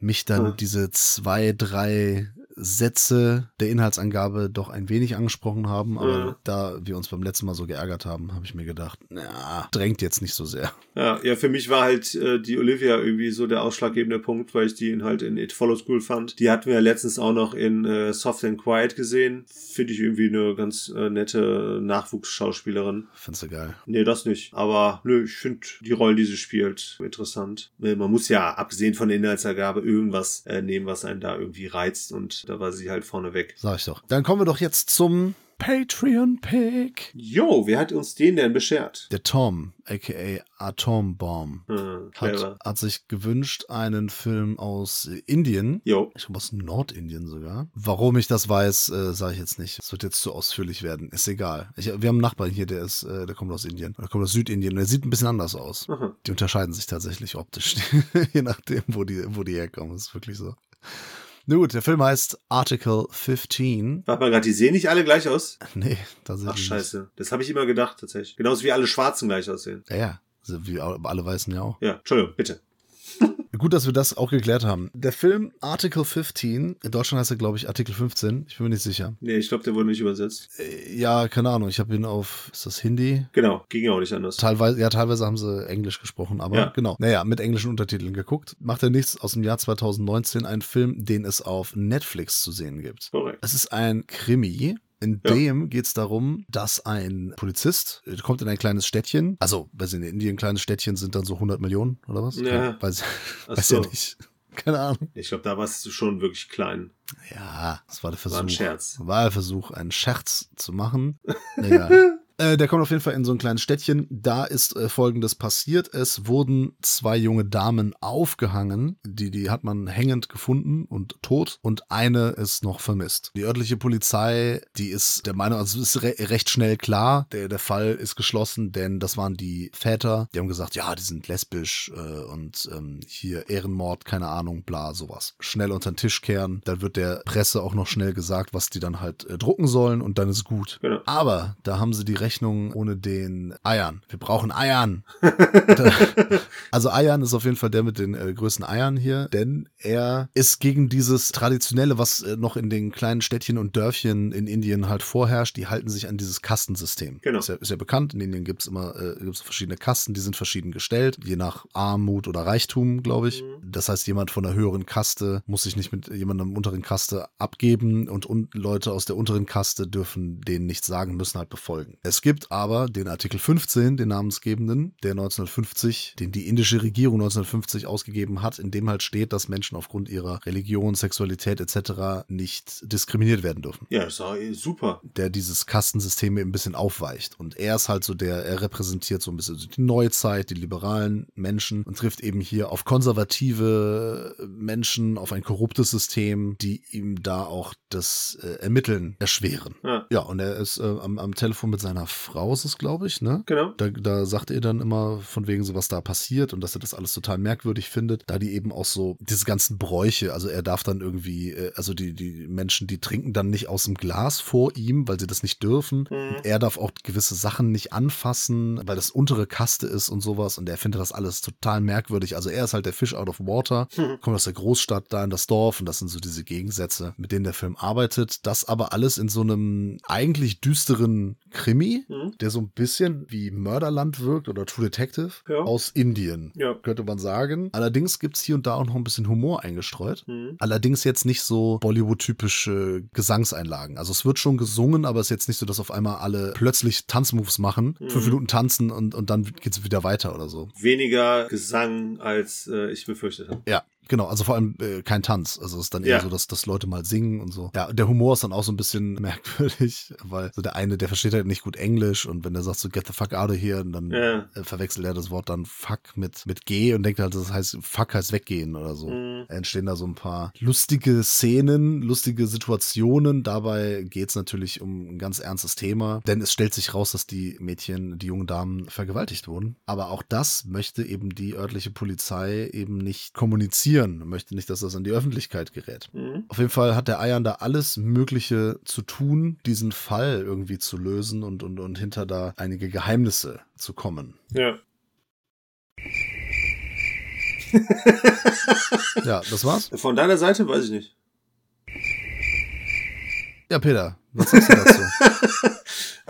mich dann Ah. diese zwei, drei Sätze der Inhaltsangabe doch ein wenig angesprochen haben, aber Mhm. da wir uns beim letzten Mal so geärgert haben, habe ich mir gedacht, na, drängt jetzt nicht so sehr. Ja, ja, für mich war halt äh, die Olivia irgendwie so der ausschlaggebende Punkt, weil ich die ihn halt in It Follows cool fand. Die hatten wir ja letztens auch noch in äh, Soft and Quiet gesehen. Finde ich irgendwie eine ganz äh, nette Nachwuchsschauspielerin. Findest du geil. Nee, das nicht. Aber nö, ich finde die Rollen, die sie spielt, interessant. Äh, Man muss ja, abgesehen von der Inhaltsergabe, irgendwas äh, nehmen, was einen da irgendwie reizt. Und da war sie halt vorneweg. Sag ich doch. Dann kommen wir doch jetzt zum Patreon-Pick. Jo, wer hat uns den denn beschert? Der Tom, aka Atombomb, Hm, hat, hat sich gewünscht einen Film aus Indien. Jo. Ich glaube aus Nordindien sogar. Warum ich das weiß, äh, sage ich jetzt nicht. Es wird jetzt zu ausführlich werden. Ist egal. Ich, wir haben einen Nachbarn hier, der ist, äh, der kommt aus Indien. Oder kommt aus Südindien. Und der sieht ein bisschen anders aus. Aha. Die unterscheiden sich tatsächlich optisch. Je nachdem, wo die, wo die herkommen. ist wirklich so. Na gut, der Film heißt Article 15. Warte mal gerade, die sehen nicht alle gleich aus? Nee, tatsächlich. Ach nicht. scheiße, das habe ich immer gedacht tatsächlich. Genauso wie alle Schwarzen gleich aussehen. Ja, ja. Also wie alle Weißen ja auch. Ja, Entschuldigung, bitte. Gut, dass wir das auch geklärt haben. Der Film Article 15, in Deutschland heißt er, glaube ich, Artikel 15. Ich bin mir nicht sicher. Nee, ich glaube, der wurde nicht übersetzt. Äh, Ja, keine Ahnung. Ich habe ihn auf, ist das Hindi? Genau, ging ja auch nicht anders. Teilweise, ja, teilweise haben sie Englisch gesprochen, aber Ja. genau. Naja, mit englischen Untertiteln geguckt. Macht er nichts aus dem Jahr 2019, ein Film, den es auf Netflix zu sehen gibt. Korrekt. Es ist ein Krimi. In Ja. dem geht es darum, dass ein Polizist äh, kommt in ein kleines Städtchen. Also, weiß ich, in Indien kleines Städtchen sind dann so 100 Millionen oder was? Ja. Weiß, Ach weiß so. ja nicht. Keine Ahnung. Ich glaube, da warst du schon wirklich klein. Ja, das war der Versuch. War ein Scherz. War der Versuch, einen Scherz zu machen. Naja. Äh, der kommt auf jeden Fall in so ein kleines Städtchen. Da ist äh, Folgendes passiert. Es wurden zwei junge Damen aufgehangen. Die, die hat man hängend gefunden und tot. Und eine ist noch vermisst. Die örtliche Polizei, die ist der Meinung, also ist re recht schnell klar, der, der Fall ist geschlossen, denn das waren die Väter. Die haben gesagt, ja, die sind lesbisch äh, und ähm, hier Ehrenmord, keine Ahnung, bla, sowas. Schnell unter den Tisch kehren. Dann wird der Presse auch noch schnell gesagt, was die dann halt äh, drucken sollen und dann ist gut. Genau. Aber da haben sie die Rechnung ohne den Eiern. Wir brauchen Eiern. also Eiern ist auf jeden Fall der mit den äh, größten Eiern hier, denn er ist gegen dieses traditionelle, was äh, noch in den kleinen Städtchen und Dörfchen in Indien halt vorherrscht. Die halten sich an dieses Kastensystem. Genau. Ist ja, ist ja bekannt. In Indien gibt's immer äh, gibt's verschiedene Kasten, die sind verschieden gestellt, je nach Armut oder Reichtum, glaube ich. Das heißt, jemand von der höheren Kaste muss sich nicht mit jemandem unteren Kaste abgeben und un Leute aus der unteren Kaste dürfen denen nichts sagen, müssen halt befolgen. Es gibt aber den Artikel 15, den namensgebenden, der 1950, den die indische Regierung 1950 ausgegeben hat, in dem halt steht, dass Menschen aufgrund ihrer Religion, Sexualität etc. nicht diskriminiert werden dürfen Ja, das war eh super. der dieses Kastensystem eben ein bisschen aufweicht. Und er ist halt so der, er repräsentiert so ein bisschen die Neuzeit, die liberalen Menschen und trifft eben hier auf konservative Menschen, auf ein korruptes System, die ihm da auch das äh, Ermitteln erschweren. Ja. Ja, und er ist äh, am, am Telefon mit seiner Frau ist es, glaube ich, ne? Genau. Da, da sagt er dann immer von wegen so, was da passiert und dass er das alles total merkwürdig findet, da die eben auch so diese ganzen Bräuche, also er darf dann irgendwie, äh, also die, die Menschen, die trinken dann nicht aus dem Glas vor ihm, weil sie das nicht dürfen. Mhm. Er darf auch gewisse Sachen nicht anfassen, weil das untere Kaste ist und sowas und er findet das alles total merkwürdig. Also er ist halt der Fish out of water, Mhm. kommt aus der Großstadt da in das Dorf und das sind so diese Gegensätze, mit denen der Film arbeitet. Das aber alles in so einem eigentlich düsteren Krimi, Mhm. der so ein bisschen wie Mörderland wirkt oder True Detective Ja. aus Indien, Ja. könnte man sagen. Allerdings gibt's hier und da auch noch ein bisschen Humor eingestreut. Mhm. Allerdings jetzt nicht so Bollywood-typische Gesangseinlagen. Also es wird schon gesungen, aber es ist jetzt nicht so, dass auf einmal alle plötzlich Tanzmoves machen, Mhm. fünf Minuten tanzen und, und dann geht's wieder weiter oder so. Weniger Gesang, als äh, ich befürchtet habe. Ja, genau. Also vor allem äh, kein Tanz. Also es ist dann eher Ja. so, dass, dass Leute mal singen und so. Ja, der Humor ist dann auch so ein bisschen merkwürdig, weil so der eine, der versteht halt nicht gut Englisch und wenn der sagt so get the fuck out of here, dann Ja. äh, verwechselt er das Wort dann fuck mit, mit G und denkt halt, das heißt fuck heißt weggehen oder so. Mhm. Entstehen da so ein paar lustige Szenen, lustige Situationen. Dabei geht's natürlich um ein ganz ernstes Thema, denn es stellt sich raus, dass die Mädchen, die jungen Damen vergewaltigt wurden. Aber auch das möchte eben die örtliche Polizei eben nicht kommunizieren, möchte nicht, dass das an die Öffentlichkeit gerät. Mhm. Auf jeden Fall hat der Eiern da alles Mögliche zu tun, diesen Fall irgendwie zu lösen und, und, und hinter da einige Geheimnisse zu kommen. Ja. Ja, das war's. Von deiner Seite weiß ich nicht. Ja, Peter, was sagst du dazu?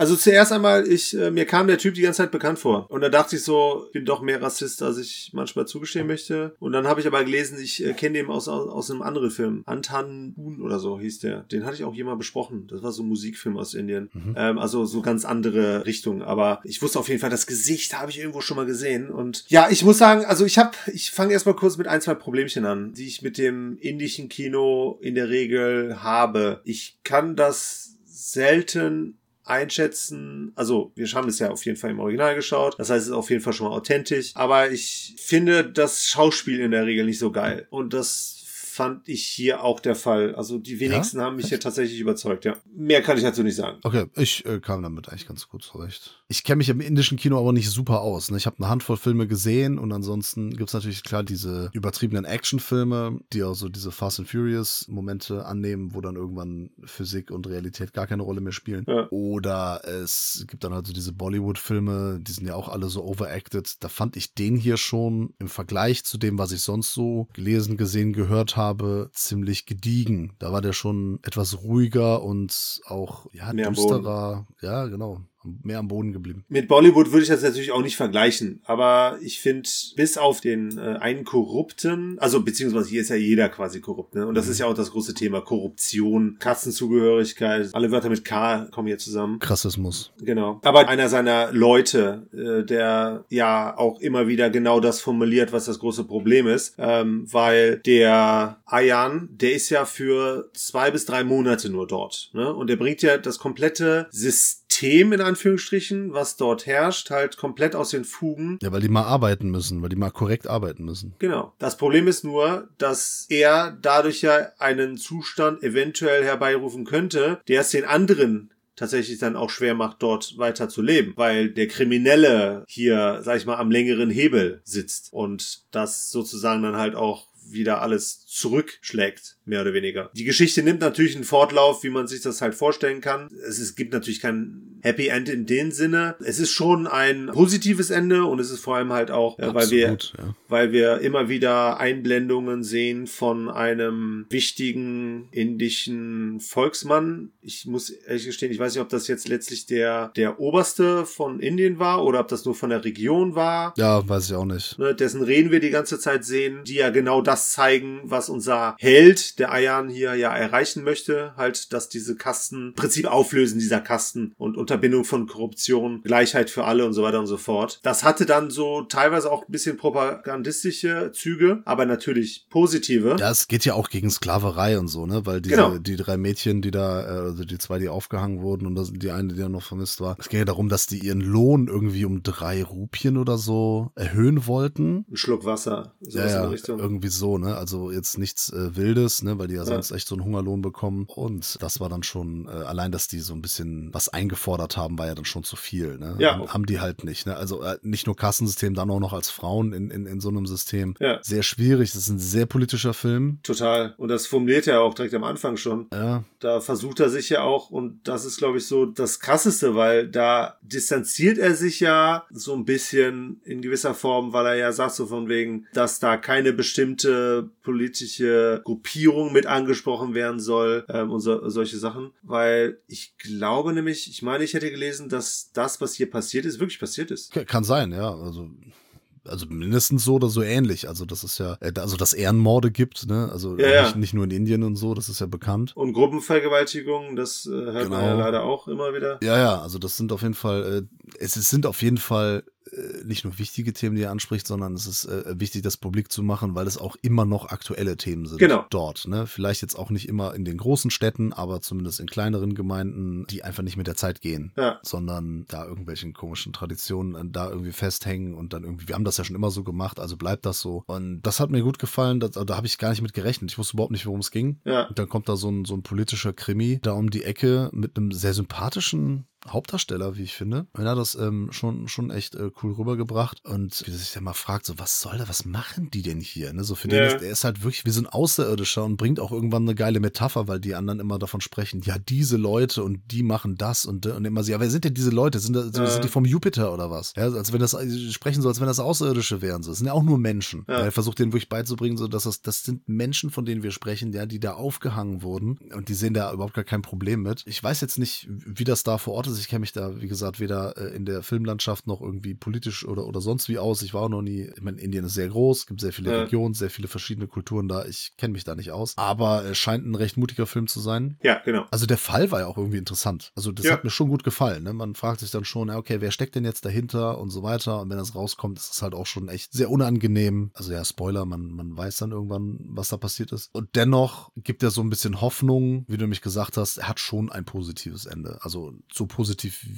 Also zuerst einmal, ich, äh, mir kam der Typ die ganze Zeit bekannt vor. Und da dachte ich so, ich bin doch mehr Rassist, als ich manchmal zugestehen möchte. Und dann habe ich aber gelesen, ich äh, kenne den aus, aus, aus einem anderen Film. Antan Un oder so hieß der. Den hatte ich auch jemand besprochen. Das war so ein Musikfilm aus Indien. Ähm, also so ganz andere Richtung. Aber ich wusste auf jeden Fall, das Gesicht habe ich irgendwo schon mal gesehen. Und ja, ich muss sagen, also ich habe, ich fange erstmal kurz mit ein, zwei Problemchen an, die ich mit dem indischen Kino in der Regel habe. Ich kann das selten einschätzen. Also, wir haben es ja auf jeden Fall im Original geschaut. Das heißt, es ist auf jeden Fall schon mal authentisch. Aber ich finde das Schauspiel in der Regel nicht so geil. Und das fand ich hier auch der Fall. Also, die wenigsten haben mich hier tatsächlich überzeugt, ja. Mehr kann ich dazu nicht sagen. Okay, ich äh, kam damit eigentlich ganz gut zurecht. Ich kenne mich im indischen Kino aber nicht super aus. Ne? Ich habe eine Handvoll Filme gesehen und ansonsten gibt's natürlich klar diese übertriebenen Actionfilme, die auch so diese Fast and Furious Momente annehmen, wo dann irgendwann Physik und Realität gar keine Rolle mehr spielen. Ja. Oder es gibt dann halt so diese Bollywood-Filme, die sind ja auch alle so overacted. Da fand ich den hier schon im Vergleich zu dem, was ich sonst so gelesen, gesehen, gehört habe, ziemlich gediegen. Da war der schon etwas ruhiger und auch ja, Mehr düsterer. Ja, genau. Mehr am Boden geblieben. Mit Bollywood würde ich das natürlich auch nicht vergleichen, aber ich finde, bis auf den äh, einen Korrupten, also beziehungsweise hier ist ja jeder quasi korrupt, ne? Und das ist ja auch das große Thema Korruption, Kassenzugehörigkeit, alle Wörter mit K kommen hier zusammen. Krassismus. Genau. Aber einer seiner Leute, äh, der ja auch immer wieder genau das formuliert, was das große Problem ist, ähm, weil der Ayan, der ist ja für zwei bis drei Monate nur dort, ne? Und der bringt ja das komplette System in Anführungsstrichen, was dort herrscht, halt komplett aus den Fugen. Ja, weil die mal arbeiten müssen, weil die mal korrekt arbeiten müssen. Genau. Das Problem ist nur, dass er dadurch ja einen Zustand eventuell herbeirufen könnte, der es den anderen tatsächlich dann auch schwer macht, dort weiter zu leben, weil der Kriminelle hier, sag ich mal, am längeren Hebel sitzt und das sozusagen dann halt auch wieder alles zurückschlägt, mehr oder weniger. Die Geschichte nimmt natürlich einen Fortlauf, wie man sich das halt vorstellen kann. Es, ist, gibt natürlich kein Happy End in dem Sinne. Es ist schon ein positives Ende und es ist vor allem halt auch, äh, weil wir Absolut, ja. weil wir immer wieder Einblendungen sehen von einem wichtigen indischen Volksmann. Ich muss ehrlich gestehen, ich weiß nicht, ob das jetzt letztlich der, der Oberste von Indien war oder ob das nur von der Region war. Ja, weiß ich auch nicht. Ne, dessen Reden wir die ganze Zeit sehen, die ja genau das zeigen, was unser Held, der Ayan hier ja erreichen möchte, halt, dass diese Kasten, im Prinzip Auflösen dieser Kasten und Unterbindung von Korruption, Gleichheit für alle und so weiter und so fort. Das hatte dann so teilweise auch ein bisschen propagandistische Züge, aber natürlich positive. Ja, es geht ja auch gegen Sklaverei und so, ne? Weil diese, Genau. die drei Mädchen, die da, äh, also die zwei, die aufgehangen wurden und das, die eine, die dann noch vermisst war, es ging ja darum, dass die ihren Lohn irgendwie um drei Rupien oder so erhöhen wollten. Ein Schluck Wasser, sowas Ja, in ja, irgendwie so, ne? Also jetzt nichts äh, Wildes, ne? Weil die ja, sonst echt so einen Hungerlohn bekommen. Und das war dann schon äh, allein, dass die so ein bisschen was eingefordert gefordert haben, war ja dann schon zu viel. Ne? Ja. Haben, haben die halt nicht. Ne? Also äh, nicht nur Kassensystem, dann auch noch als Frauen in, in, in so einem System. Ja. Sehr schwierig. Das ist ein sehr politischer Film. Total. Und das formuliert er auch direkt am Anfang schon. Ja, Da versucht er sich ja auch, und das ist, glaube ich, so das Krasseste, weil da distanziert er sich ja so ein bisschen in gewisser Form, weil er ja sagt so von wegen, dass da keine bestimmte politische Gruppierung mit angesprochen werden soll ähm, und so, solche Sachen. Weil ich glaube nämlich, ich meine, ich hätte gelesen, dass das, was hier passiert ist, wirklich passiert ist. Kann sein, ja. Also also mindestens so oder so ähnlich. Also das ist ja, äh, also dass Ehrenmorde gibt, ne? Also Ja, ja. Nicht, nicht nur in Indien und so, das ist ja bekannt. Und Gruppenvergewaltigung, das äh, hört man Genau. ja leider auch immer wieder. Ja, ja, also das sind auf jeden Fall, äh, es, es sind auf jeden Fall nicht nur wichtige Themen, die er anspricht, sondern es ist äh, wichtig, das publik zu machen, weil es auch immer noch aktuelle Themen sind Genau. dort. Ne? Vielleicht jetzt auch nicht immer in den großen Städten, aber zumindest in kleineren Gemeinden, die einfach nicht mit der Zeit gehen, Ja. sondern da irgendwelchen komischen Traditionen äh, da irgendwie festhängen und dann irgendwie, wir haben das ja schon immer so gemacht, also bleibt das so. Und das hat mir gut gefallen, das, da habe ich gar nicht mit gerechnet. Ich wusste überhaupt nicht, worum es ging. Ja. Und dann kommt da so ein, so ein politischer Krimi da um die Ecke mit einem sehr sympathischen Hauptdarsteller, wie ich finde. Er hat das ähm, schon, schon echt äh, cool rübergebracht. Und wie er sich dann mal fragt, so, was soll da, was machen die denn hier? Ne? So für Ja. den ist, der ist halt wirklich wie so ein Außerirdischer und bringt auch irgendwann eine geile Metapher, weil die anderen immer davon sprechen, ja, diese Leute und die machen das und, und immer so, ja, wer sind denn diese Leute? Sind, das, Ja. sind die vom Jupiter oder was? Ja, als wenn das, die sprechen so, als wenn das Außerirdische wären. So. Das sind ja auch nur Menschen. Ja. Er versucht denen wirklich beizubringen, so, dass das, das sind Menschen, von denen wir sprechen, ja, die da aufgehangen wurden und die sehen da überhaupt gar kein Problem mit. Ich weiß jetzt nicht, wie das da vor Ort ist. Ich kenne mich da, wie gesagt, weder äh, in der Filmlandschaft noch irgendwie politisch oder, oder sonst wie aus. Ich war auch noch nie, ich meine, Indien ist sehr groß, es gibt sehr viele Ja. Regionen, sehr viele verschiedene Kulturen da. Ich kenne mich da nicht aus. Aber es scheint ein recht mutiger Film zu sein. Ja, genau. Also der Fall war ja auch irgendwie interessant. Also das Ja. hat mir schon gut gefallen. Ne? Man fragt sich dann schon, ja, okay, wer steckt denn jetzt dahinter und so weiter. Und wenn das rauskommt, ist es halt auch schon echt sehr unangenehm. Also ja, Spoiler, man, man weiß dann irgendwann, was da passiert ist. Und dennoch gibt er so ein bisschen Hoffnung, wie du nämlich gesagt hast, er hat schon ein positives Ende. Also so positiv,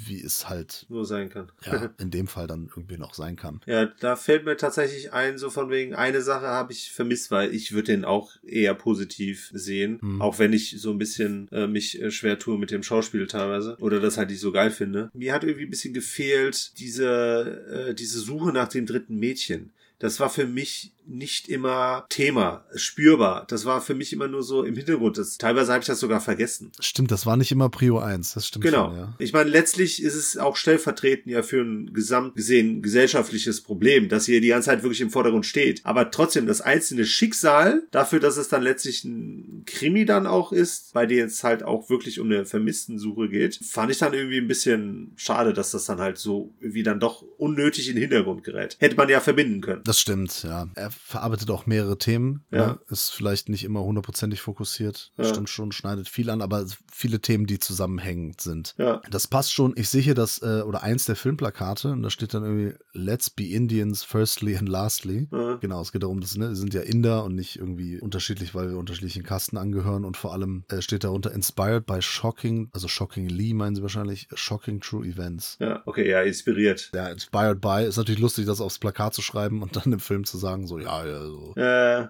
wie es halt Nur sein kann. ja, in dem Fall dann irgendwie noch sein kann. Ja, da fällt mir tatsächlich ein, so von wegen, eine Sache habe ich vermisst, weil ich würde den auch eher positiv sehen, Hm. auch wenn ich so ein bisschen äh, mich äh, schwer tue mit dem Schauspiel teilweise oder das halt nicht so geil finde. Mir hat irgendwie ein bisschen gefehlt diese, äh, diese Suche nach dem dritten Mädchen. Das war für mich nicht immer Thema, spürbar. Das war für mich immer nur so im Hintergrund. Das, teilweise habe ich das sogar vergessen. Stimmt, das war nicht immer Prio 1, das stimmt Genau. schon, ja. Ich meine, letztlich ist es auch stellvertretend ja für ein gesamt gesehen gesellschaftliches Problem, dass hier die ganze Zeit wirklich im Vordergrund steht. Aber trotzdem, das einzelne Schicksal, dafür, dass es dann letztlich ein Krimi dann auch ist, bei dem es halt auch wirklich um eine Vermisstensuche geht, fand ich dann irgendwie ein bisschen schade, dass das dann halt so irgendwie dann doch unnötig in den Hintergrund gerät. Hätte man ja verbinden können. Das stimmt, ja. Er verarbeitet auch mehrere Themen. Ja. Ne? Ist vielleicht nicht immer hundertprozentig fokussiert. Ja. Stimmt schon, schneidet viel an, aber viele Themen, die zusammenhängend sind. Ja. Das passt schon. Ich sehe hier das, äh, oder eins der Filmplakate, und da steht dann irgendwie, Let's be Indians firstly and lastly. Ja. Genau, es geht darum, dass, ne, wir sind ja Inder und nicht irgendwie unterschiedlich, weil wir unterschiedlichen Kasten angehören und vor allem äh, steht darunter inspired by shocking, also shockingly meinen sie wahrscheinlich, shocking true events. Ja, okay, ja, inspiriert. Ja, inspired by ist natürlich lustig, das aufs Plakat zu schreiben und dann im Film zu sagen, so, ja, ja, so, Äh,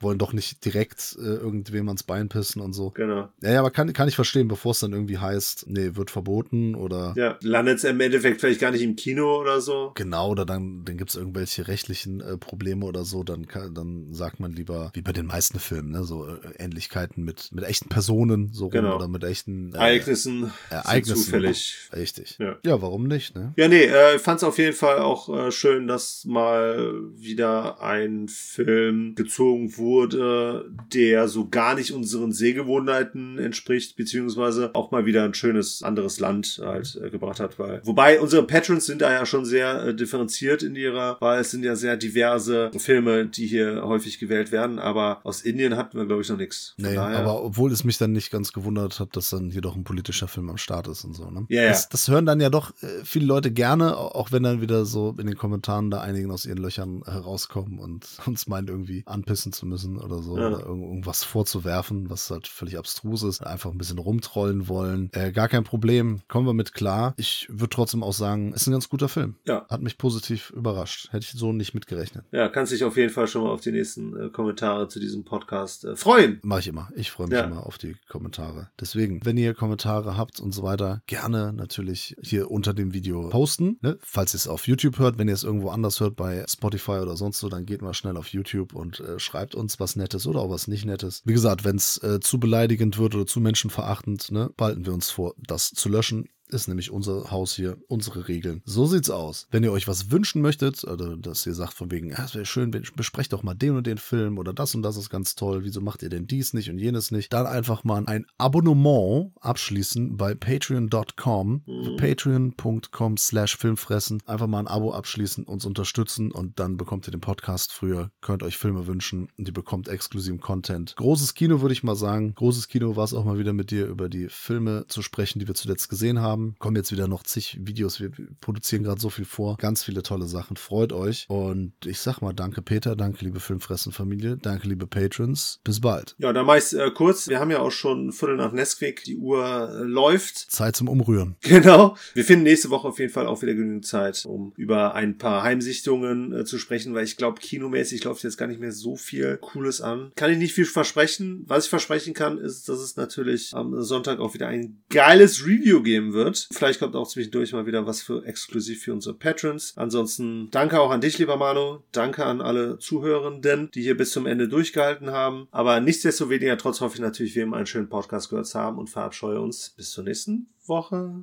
wollen doch nicht direkt äh, irgendwem ans Bein pissen und so. genau. Ja, ja, aber kann, kann ich verstehen, bevor es dann irgendwie heißt, nee, wird verboten oder Ja, landet es im Endeffekt vielleicht gar nicht im Kino oder so. genau, oder dann, dann gibt es irgendwelche rechtlichen äh, Probleme oder so, dann, kann, dann sagt man lieber, wie bei den meisten Filmen, ne, so äh, Ähnlichkeiten mit, mit echten Personen so rum Genau. oder mit echten äh, Ereignissen, Ereignissen. sind zufällig. Richtig. Ja. ja, warum nicht, ne? Ja, nee, äh, ich fand es auf jeden Fall auch äh, schön, dass mal wieder ein Film gezogen wurde, der so gar nicht unseren Sehgewohnheiten entspricht, beziehungsweise auch mal wieder ein schönes anderes Land halt äh, gebracht hat. Weil, wobei unsere Patrons sind da ja schon sehr äh, differenziert in ihrer, weil es sind ja sehr diverse Filme, die hier häufig gewählt werden, aber aus Indien hatten wir, glaube ich, noch nichts. Nee, daher- aber obwohl es mich dann nicht ganz gewundert hat, dass dann hier doch ein politischer Film am Start ist und so, ne? Ja, ja. Das, das hören dann ja doch äh, viele Leute gerne, auch wenn dann wieder so in den Kommentaren da einigen aus ihren Löchern herauskommen und und uns meint irgendwie anpissen zu müssen oder so Ja. oder irgend- irgendwas vorzuwerfen, was halt völlig abstrus ist, einfach ein bisschen rumtrollen wollen. Äh, gar kein Problem, kommen wir mit klar. Ich würde trotzdem auch sagen, ist ein ganz guter Film. Ja. Hat mich positiv überrascht. Hätte ich so nicht mitgerechnet. Ja, kannst dich auf jeden Fall schon mal auf die nächsten äh, Kommentare zu diesem Podcast äh, freuen. Mache ich immer. Ich freue mich Ja. immer auf die Kommentare. Deswegen, wenn ihr Kommentare habt und so weiter, gerne natürlich hier unter dem Video posten. Ne? Falls ihr es auf YouTube hört, wenn ihr es irgendwo anders hört, bei Spotify oder sonst so, dann geht mal schnell auf YouTube und äh, schreibt uns was Nettes oder auch was nicht Nettes. Wie gesagt, wenn es äh, zu beleidigend wird oder zu menschenverachtend, ne, behalten wir uns vor, das zu löschen. Ist nämlich unser Haus hier, unsere Regeln. So sieht's aus. Wenn ihr euch was wünschen möchtet, oder dass ihr sagt von wegen, ja, es wäre schön, be- besprecht doch mal den und den Film oder das und das ist ganz toll, wieso macht ihr denn dies nicht und jenes nicht, dann einfach mal ein Abonnement abschließen bei patreon.com, patreon.com slash filmfressen, einfach mal ein Abo abschließen, uns unterstützen und dann bekommt ihr den Podcast früher, könnt euch Filme wünschen und ihr bekommt exklusiven Content. Großes Kino, würde ich mal sagen. Großes Kino war es auch mal wieder mit dir über die Filme zu sprechen, die wir zuletzt gesehen haben. Kommen jetzt wieder noch zig Videos. Wir produzieren gerade so viel vor. Ganz viele tolle Sachen. Freut euch. Und ich sag mal danke Peter, danke liebe Filmfressen-Familie, danke liebe Patrons. Bis bald. Ja, dann meist äh, kurz. Wir haben ja auch schon Viertel nach Nesquik. Die Uhr äh, läuft. Zeit zum Umrühren. Genau. Wir finden nächste Woche auf jeden Fall auch wieder genügend Zeit, um über ein paar Heimsichtungen äh, zu sprechen, weil ich glaube, kinomäßig läuft jetzt gar nicht mehr so viel Cooles an. Kann ich nicht viel versprechen. Was ich versprechen kann, ist, dass es natürlich am Sonntag auch wieder ein geiles Review geben wird. Vielleicht kommt auch zwischendurch mal wieder was für exklusiv für unsere Patrons. Ansonsten danke auch an dich, lieber Manu. Danke an alle Zuhörenden, die hier bis zum Ende durchgehalten haben. Aber nichtsdestoweniger, trotz hoffe ich natürlich, wir haben einen schönen Podcast gehört zu haben und verabscheue uns bis zur nächsten Woche.